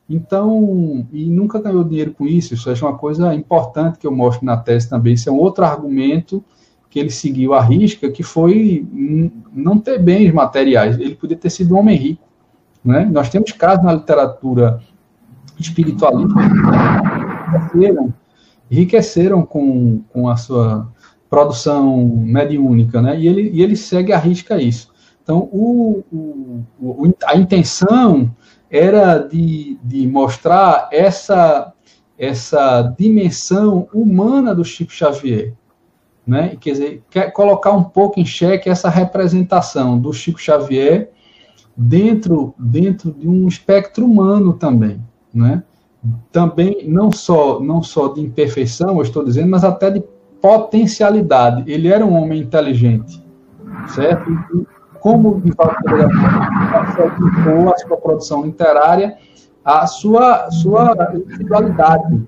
Então, e nunca ganhou dinheiro com isso, isso é uma coisa importante que eu mostro na tese também, isso é um outro argumento que ele seguiu a risca, que foi não ter bens materiais. Ele podia ter sido um homem rico. Né? Nós temos casos na literatura espiritualista que enriqueceram, enriqueceram com, com a sua produção mediúnica, né? e, ele, e ele segue a risca isso. Então, o, o, a intenção era de, de mostrar essa, essa dimensão humana do Chico Xavier, né? Quer dizer, quer colocar um pouco em xeque essa representação do Chico Xavier dentro, dentro de um espectro humano também, né? Também não só não só de imperfeição, eu estou dizendo, mas até de potencialidade. Ele era um homem inteligente, certo? Como de fato a sua produção literária, a sua sua individualidade,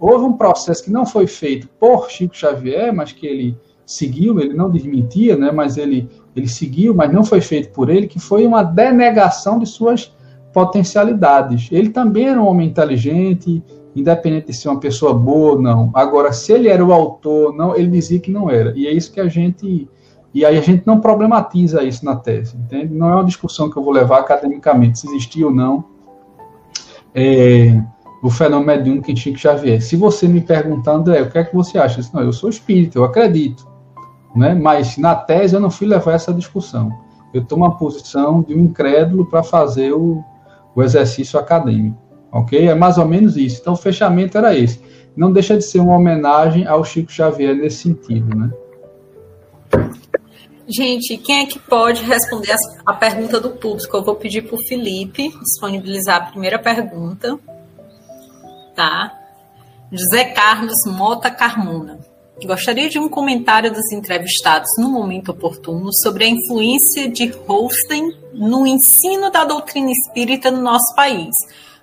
houve um processo que não foi feito por Chico Xavier, mas que ele seguiu, ele não desmentia, né, mas ele, ele seguiu, mas não foi feito por ele, que foi uma denegação de suas potencialidades. Ele também era um homem inteligente, independente de ser uma pessoa boa ou não. Agora, se ele era o autor, não, ele dizia que não era. E é isso que a gente e aí a gente não problematiza isso na tese, entende? Não é uma discussão que eu vou levar academicamente, se existia ou não. É, o fenômeno mediúnico em Chico Xavier. Se você me perguntar, André, o que é que você acha? Eu disse, não, eu sou espírita, eu acredito. Né? Mas na tese eu não fui levar essa discussão. Eu tomo a posição de um incrédulo para fazer o, o exercício acadêmico. Ok? É mais ou menos isso. Então o fechamento era esse. Não deixa de ser uma homenagem ao Chico Xavier nesse sentido, né? Gente, quem é que pode responder a pergunta do público? Eu vou pedir para o Felipe disponibilizar a primeira pergunta. Tá? José Carlos Mota Carmona. Gostaria de um comentário dos entrevistados no momento oportuno sobre a influência de Holstein no ensino da doutrina espírita no nosso país,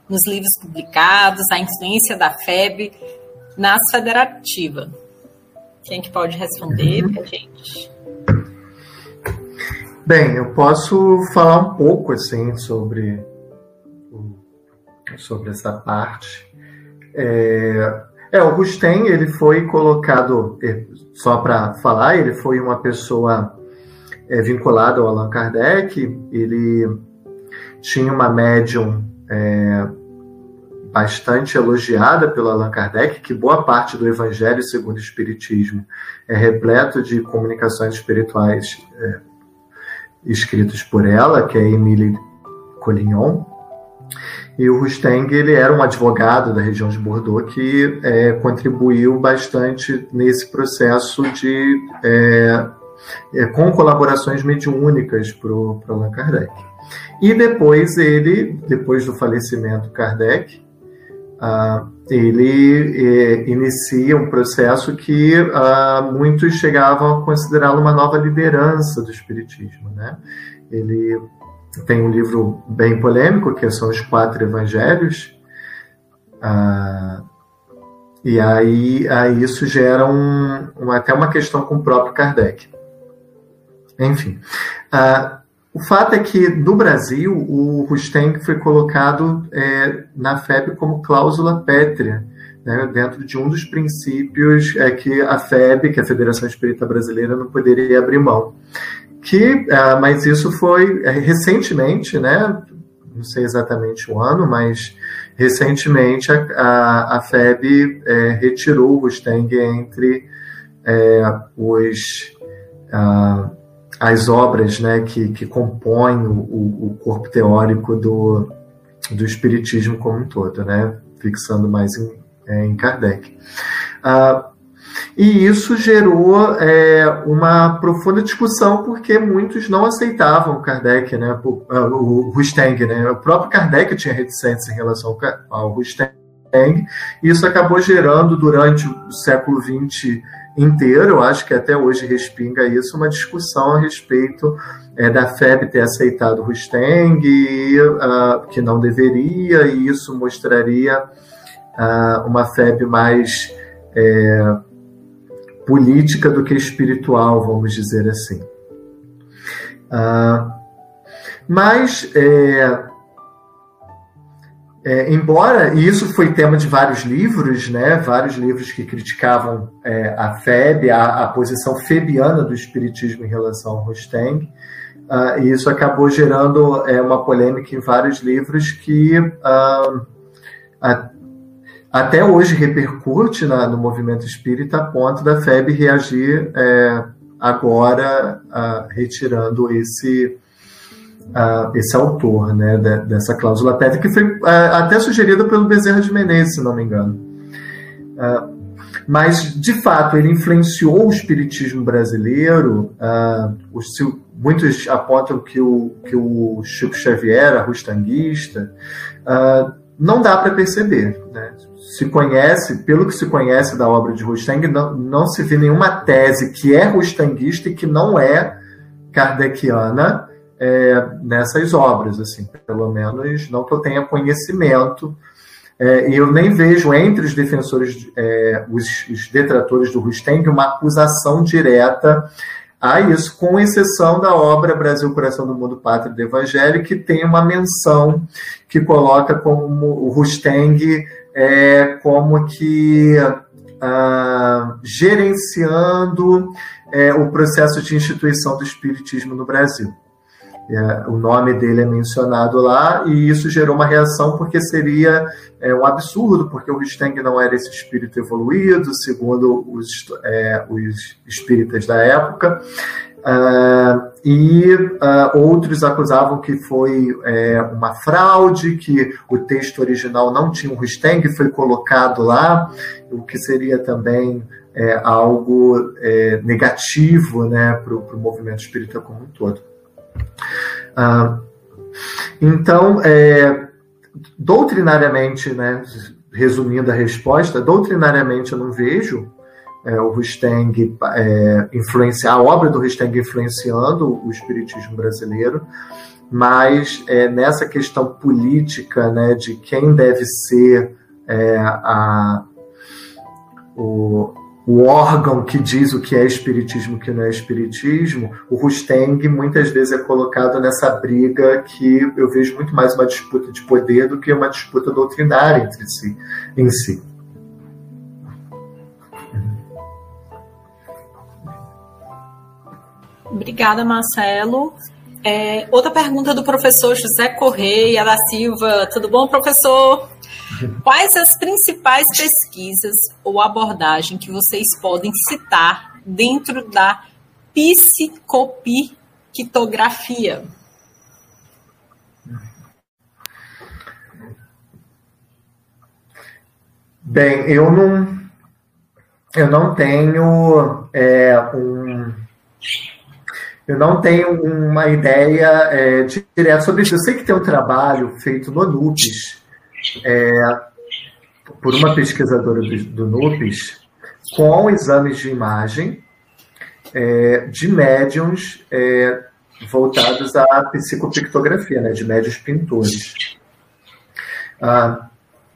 nos livros publicados, a influência da FEB nas federativas. Quem é que pode responder para a gente? Bem, eu posso falar um pouco assim sobre sobre essa parte. É, é o Rustem ele foi colocado é, só para falar, ele foi uma pessoa é, vinculada ao Allan Kardec. Ele tinha uma médium é, bastante elogiada pelo Allan Kardec, que boa parte do Evangelho segundo o Espiritismo é repleto de comunicações espirituais é, escritos por ela, que é Emile Collignon. E o Rusteng ele era um advogado da região de Bordeaux que é, contribuiu bastante nesse processo de é, é, com colaborações mediúnicas para Allan Kardec. E depois ele, depois do falecimento Kardec, ah, ele é, inicia um processo que ah, muitos chegavam a considerá-lo uma nova liderança do Espiritismo. Né? Ele tem um livro bem polêmico, que são os Quatro Evangelhos, ah, e aí, aí, isso gera um, um, até uma questão com o próprio Kardec. Enfim, o fato é que, no Brasil, o Rusteng foi colocado é, na FEB como cláusula pétrea, né, dentro de um dos princípios é que a FEB, que é a Federação Espírita Brasileira, não poderia abrir mão. Que, é, mas isso foi é, recentemente, né, não sei exatamente o ano, mas recentemente a, a, a FEB é, retirou o Rusteng entre é, os as obras né, que, que compõem o, o corpo teórico do, do Espiritismo como um todo, né, fixando mais em, é, em Kardec. Ah, e isso gerou é, uma profunda discussão, porque muitos não aceitavam Kardec, né, o, o Rusteng. Né, o próprio Kardec tinha reticência em relação ao Rusteng, e isso acabou gerando, durante o século XX inteiro, eu acho que até hoje respinga isso, uma discussão a respeito é, da FEB ter aceitado Rusteng, e, uh, que não deveria, e isso mostraria uh, uma FEB mais é, política do que espiritual, vamos dizer assim. Uh, mas é, é, embora, e isso foi tema de vários livros, né, vários livros que criticavam é, a FEB, a, a, posição febiana do espiritismo em relação ao Rosteng, uh, e isso acabou gerando é, uma polêmica em vários livros que uh, a, até hoje repercute na, no movimento espírita a ponto da FEB reagir é, agora uh, retirando esse uh, esse autor né, de, dessa cláusula pétrea, que foi uh, até sugerida pelo Bezerra de Menezes, se não me engano. Uh, mas, de fato, ele influenciou o espiritismo brasileiro. Os, muitos apontam que o, que o Chico Xavier era rustanguista. não dá para perceber. Né? se conhece, pelo que se conhece da obra de Rustang, não, não se vê nenhuma tese que é rustanguista e que não é kardeciana, é, nessas obras, assim, pelo menos não que eu tenha conhecimento. É, e eu nem vejo entre os defensores, é, os, os, detratores do Rusteng, uma acusação direta a isso, com exceção da obra Brasil, Coração do Mundo, Pátria do Evangelho, que tem uma menção que coloca como o Rusteng é, como que ah, gerenciando é, o processo de instituição do Espiritismo no Brasil. É, o nome dele é mencionado lá e isso gerou uma reação porque seria é, um absurdo, porque o Rusteng não era esse espírito evoluído, segundo os, é, os espíritas da época. Uh, e uh, outros acusavam que foi é, uma fraude, que o texto original não tinha um Rusteng, foi colocado lá, o que seria também é, algo é, negativo né, para o movimento espírita como um todo. Ah, então, é, doutrinariamente, né, resumindo a resposta, doutrinariamente eu não vejo é, o Rustang é, influenciar, a obra do Rustang influenciando o espiritismo brasileiro, mas é, nessa questão política né, de quem deve ser é, a, o, o órgão que diz o que é espiritismo e o que não é espiritismo, o Rusteng muitas vezes é colocado nessa briga que eu vejo muito mais uma disputa de poder do que uma disputa doutrinária entre si, em si. Obrigada, Marcelo. É, outra pergunta do professor José Correia da Silva. Tudo bom, professor? Quais as principais pesquisas ou abordagem que vocês podem citar dentro da psicopiquitografia? Bem, eu não, eu não tenho é, um, eu não tenho uma ideia é, direta sobre isso. Eu sei que tem um trabalho feito no NUPES, é, por uma pesquisadora do, NUPES, com exames de imagem é, de médiums é, voltados à psicopictografia, né, de médios pintores. Ah,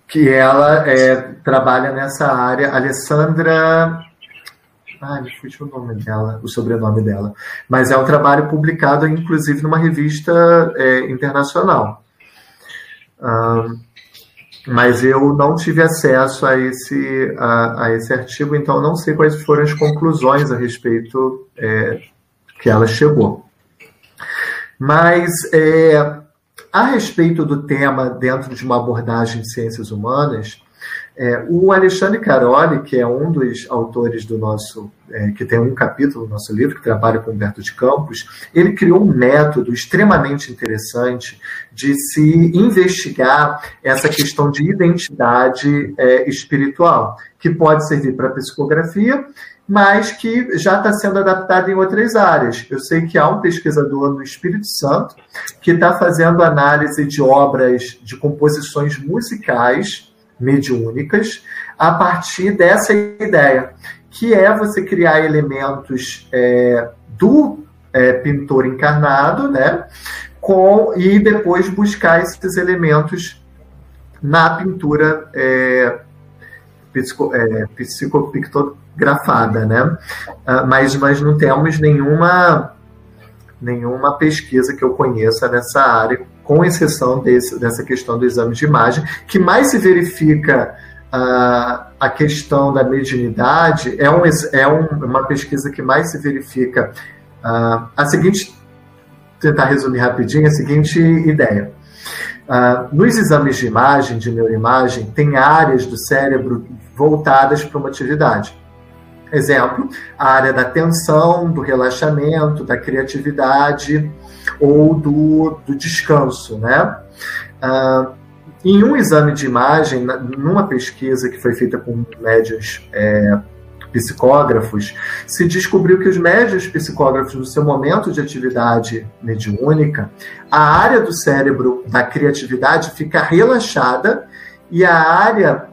que ela é, trabalha nessa área, Alessandra. Ah, me fugiu o nome dela, o sobrenome dela. Mas é um trabalho publicado, inclusive, numa revista é, internacional. Ah, mas eu não tive acesso a esse, a, a, esse artigo, então não sei quais foram as conclusões a respeito é, que ela chegou. Mas é, a respeito do tema dentro de uma abordagem de ciências humanas, é, o Alexandre Caroli, que é um dos autores do nosso, é, que tem um capítulo no nosso livro, que trabalha com Humberto de Campos, ele criou um método extremamente interessante de se investigar essa questão de identidade é, espiritual, que pode servir para psicografia, mas que já está sendo adaptado em outras áreas. Eu sei que há um pesquisador no Espírito Santo que está fazendo análise de obras de composições musicais mediúnicas a partir dessa ideia, que é você criar elementos é, do é, pintor encarnado, né, com e depois buscar esses elementos na pintura é, psico, é, psicopictografada, né? Uh, mas nós não temos nenhuma nenhuma pesquisa que eu conheça nessa área com exceção desse, dessa questão do exame de imagem, que mais se verifica uh, a questão da mediunidade, é, um, é um, uma pesquisa que mais se verifica uh, a seguinte, tentar resumir rapidinho, a seguinte ideia. Uh, nos exames de imagem, de neuroimagem, tem áreas do cérebro voltadas para uma atividade. Exemplo, a área da tensão, do relaxamento, da criatividade, ou do, do descanso, né? Ah, em um exame de imagem, numa pesquisa que foi feita com médios é, psicógrafos, se descobriu que os médios psicógrafos, no seu momento de atividade mediúnica, a área do cérebro da criatividade fica relaxada e a área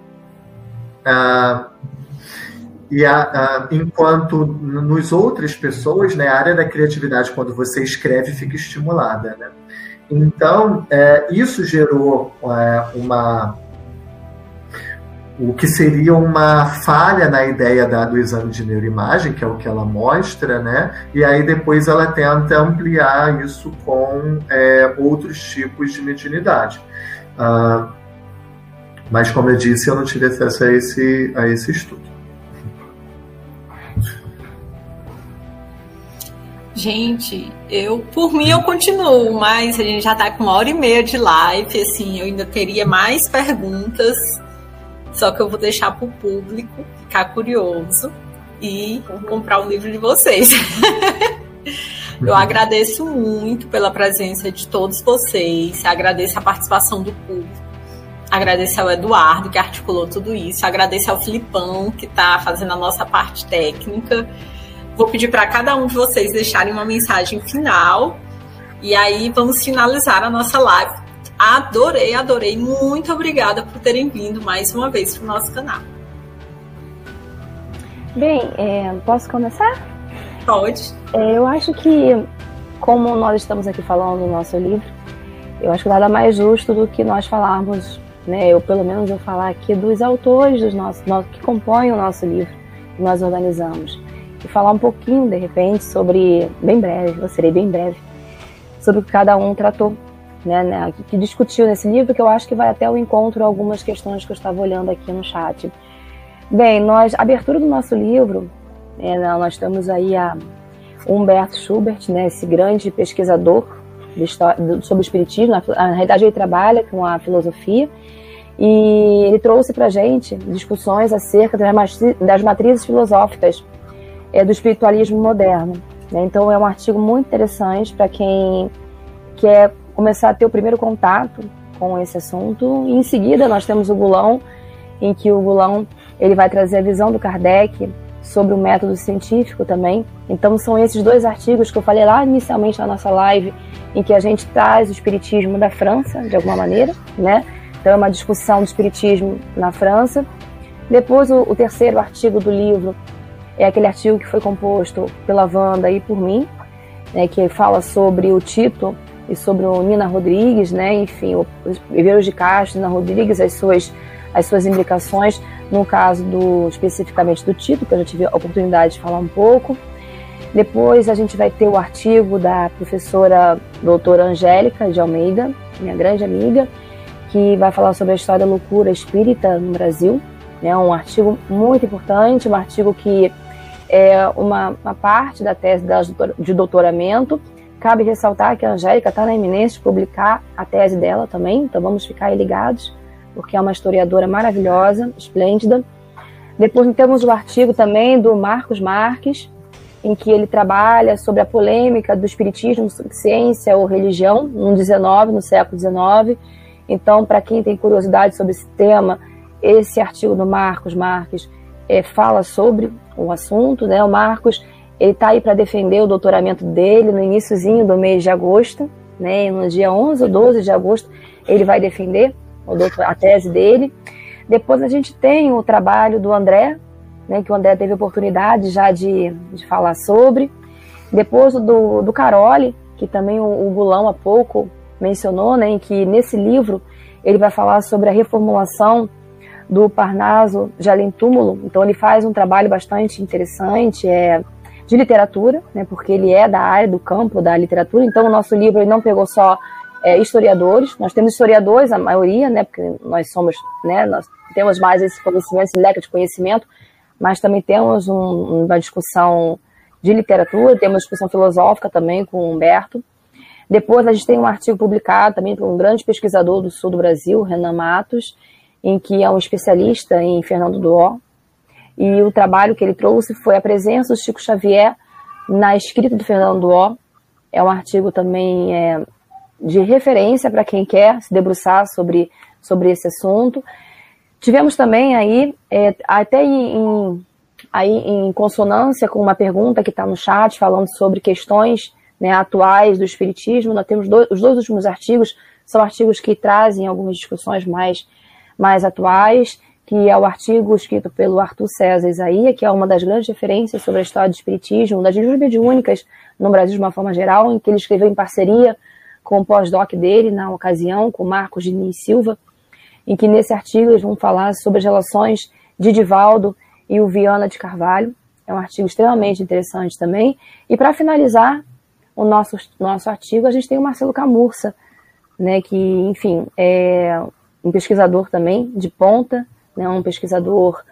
ah, e a, a, enquanto nos outras pessoas, né, a área da criatividade, quando você escreve, fica estimulada. Né? Então, é, isso gerou é, uma. O que seria uma falha na ideia da, do exame de neuroimagem, que é o que ela mostra, né? E aí depois ela tenta ampliar isso com é, outros tipos de mediunidade. Ah, mas, como eu disse, eu não tive acesso a esse, a esse estudo. Gente, eu, por mim, eu continuo, mas a gente já tá com uma hora e meia de live, assim, eu ainda teria mais perguntas, só que eu vou deixar para o público ficar curioso e comprar o livro de vocês. eu agradeço muito pela presença de todos vocês, agradeço a participação do público. agradecer ao Eduardo, que articulou tudo isso, agradecer ao Filipão, que está fazendo a nossa parte técnica. Vou pedir para cada um de vocês deixarem uma mensagem final e aí vamos finalizar a nossa live. Adorei, adorei. Muito obrigada por terem vindo mais uma vez para o nosso canal. Bem, é, posso começar? Pode. É, eu acho que, como nós estamos aqui falando no nosso livro, eu acho que nada mais justo do que nós falarmos, né, eu pelo menos eu falar aqui dos autores dos nossos, que compõem o nosso livro, que nós organizamos. E falar um pouquinho, de repente, sobre, bem breve, eu serei bem breve, sobre o que cada um tratou, né, né, que discutiu nesse livro, que eu acho que vai até o encontro algumas questões que eu estava olhando aqui no chat. Bem, nós, abertura do nosso livro, é, nós temos aí a Humberto Schubert, né, esse grande pesquisador sobre o espiritismo, na, na realidade ele trabalha com a filosofia, e ele trouxe para gente discussões acerca das matrizes filosóficas é, do espiritualismo moderno. Né? Então é um artigo muito interessante para quem quer começar a ter o primeiro contato com esse assunto. E em seguida nós temos o Gulão, em que o Gulão ele vai trazer a visão do Kardec sobre o método científico também. Então são esses dois artigos que eu falei lá inicialmente na nossa live, em que a gente traz o espiritismo da França, de alguma maneira, né? Então é uma discussão do espiritismo na França. Depois o, o terceiro artigo do livro é aquele artigo que foi composto pela Wanda e por mim, né, que fala sobre o Tito e sobre o Nina Rodrigues, né, enfim, o Viveiros de Castro, Nina Rodrigues, as suas, as suas implicações, no caso do especificamente do Tito, que eu já tive a oportunidade de falar um pouco. Depois a gente vai ter o artigo da professora doutora Angélica de Almeida, minha grande amiga, que vai falar sobre a história da loucura espírita no Brasil. É um artigo muito importante, um artigo que é uma, uma parte da tese de doutoramento. Cabe ressaltar que a Angélica está na iminência de publicar a tese dela também, então vamos ficar aí ligados, porque é uma historiadora maravilhosa, esplêndida. Depois temos o artigo também do Marcos Marques, em que ele trabalha sobre a polêmica do espiritismo ciência ou religião no 19, no século 19. Então, para quem tem curiosidade sobre esse tema, esse artigo do Marcos Marques é, fala sobre o assunto, né? O Marcos ele está aí para defender o doutoramento dele no iníciozinho do mês de agosto, né? No dia 11 ou 12 de agosto ele vai defender a tese dele. Depois a gente tem o trabalho do André, né? Que o André teve oportunidade já de, de falar sobre. Depois do, do Caroli, que também o, o Gulão há pouco mencionou, né? Que nesse livro ele vai falar sobre a reformulação do Parnaso Jalim Túmulo. Então ele faz um trabalho bastante interessante é, de literatura, né, porque ele é da área do campo da literatura. Então o nosso livro não pegou só é, historiadores, nós temos historiadores, a maioria, né, porque nós somos, né, nós temos mais esse conhecimento, esse leque de conhecimento, mas também temos um, uma discussão de literatura, temos discussão filosófica também com o Humberto. Depois a gente tem um artigo publicado também por um grande pesquisador do sul do Brasil, Renan Matos, em que é um especialista em Fernando Duó, e o trabalho que ele trouxe foi a presença do Chico Xavier na escrita do Fernando Duó. É um artigo também é, de referência para quem quer se debruçar sobre, sobre esse assunto. Tivemos também aí, é, até em, aí em consonância com uma pergunta que está no chat, falando sobre questões né, atuais do Espiritismo, nós temos dois, os dois últimos artigos, são artigos que trazem algumas discussões mais mais atuais, que é o artigo escrito pelo Arthur César Isaías, que é uma das grandes referências sobre a história do Espiritismo, das livros mediúnicas no Brasil de uma forma geral, em que ele escreveu em parceria com o pós-doc dele, na ocasião, com Marcos Diniz Silva, em que nesse artigo eles vão falar sobre as relações de Divaldo e o Viana de Carvalho. É um artigo extremamente interessante também. E para finalizar o nosso, nosso artigo, a gente tem o Marcelo Camurça, né, que, enfim, é um pesquisador também de ponta, né, um pesquisador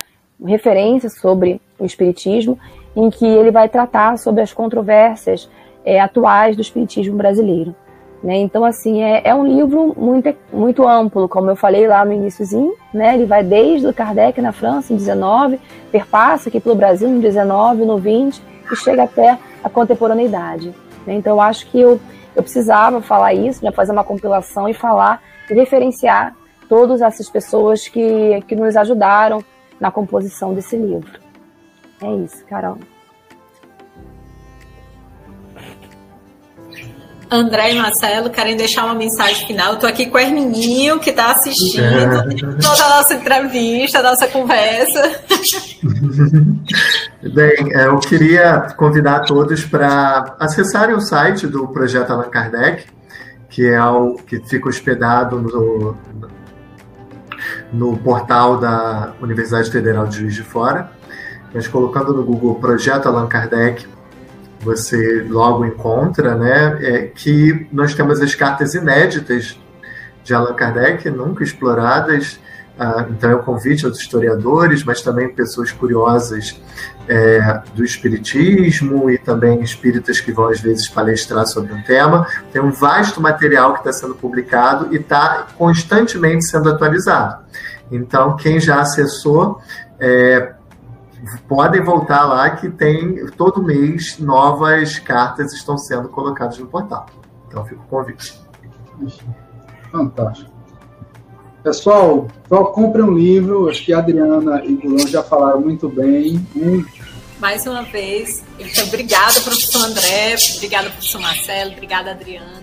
referência sobre o espiritismo, em que ele vai tratar sobre as controvérsias é, atuais do espiritismo brasileiro. Né? Então, assim, é, é, um livro muito, muito amplo, como eu falei lá no iníciozinho, né? ele vai desde o Kardec na França, em 19, perpassa aqui pelo Brasil, no 19, no 20, e chega até a contemporaneidade. Né? Então, eu acho que eu, eu precisava falar isso, né? fazer uma compilação e falar e referenciar todas essas pessoas que, que nos ajudaram na composição desse livro. É isso, Carol. André e Marcelo querem deixar uma mensagem final. Estou aqui com o Hermininho, que está assistindo toda a nossa entrevista, a nossa conversa. Bem, é, eu queria convidar todos para acessarem o site do Projeto Allan Kardec, que é o que fica hospedado no, no portal da Universidade Federal de Juiz de Fora. Mas colocando no Google Projeto Allan Kardec, você logo encontra, né, é que nós temos as cartas inéditas de Allan Kardec, nunca exploradas. Ah, então, é um convite aos historiadores, mas também pessoas curiosas é, do espiritismo e também espíritas que vão às vezes palestrar sobre um tema. Tem um vasto material que está sendo publicado e está constantemente sendo atualizado. Então, quem já acessou, é, podem voltar lá que tem todo mês novas cartas estão sendo colocadas no portal. Então fica o convite. Fantástico. Pessoal, então compre um livro, acho que a Adriana e o Gulão já falaram muito bem. Mais uma vez, então, obrigada, professor André, obrigada, professor Marcelo, obrigada, Adriana.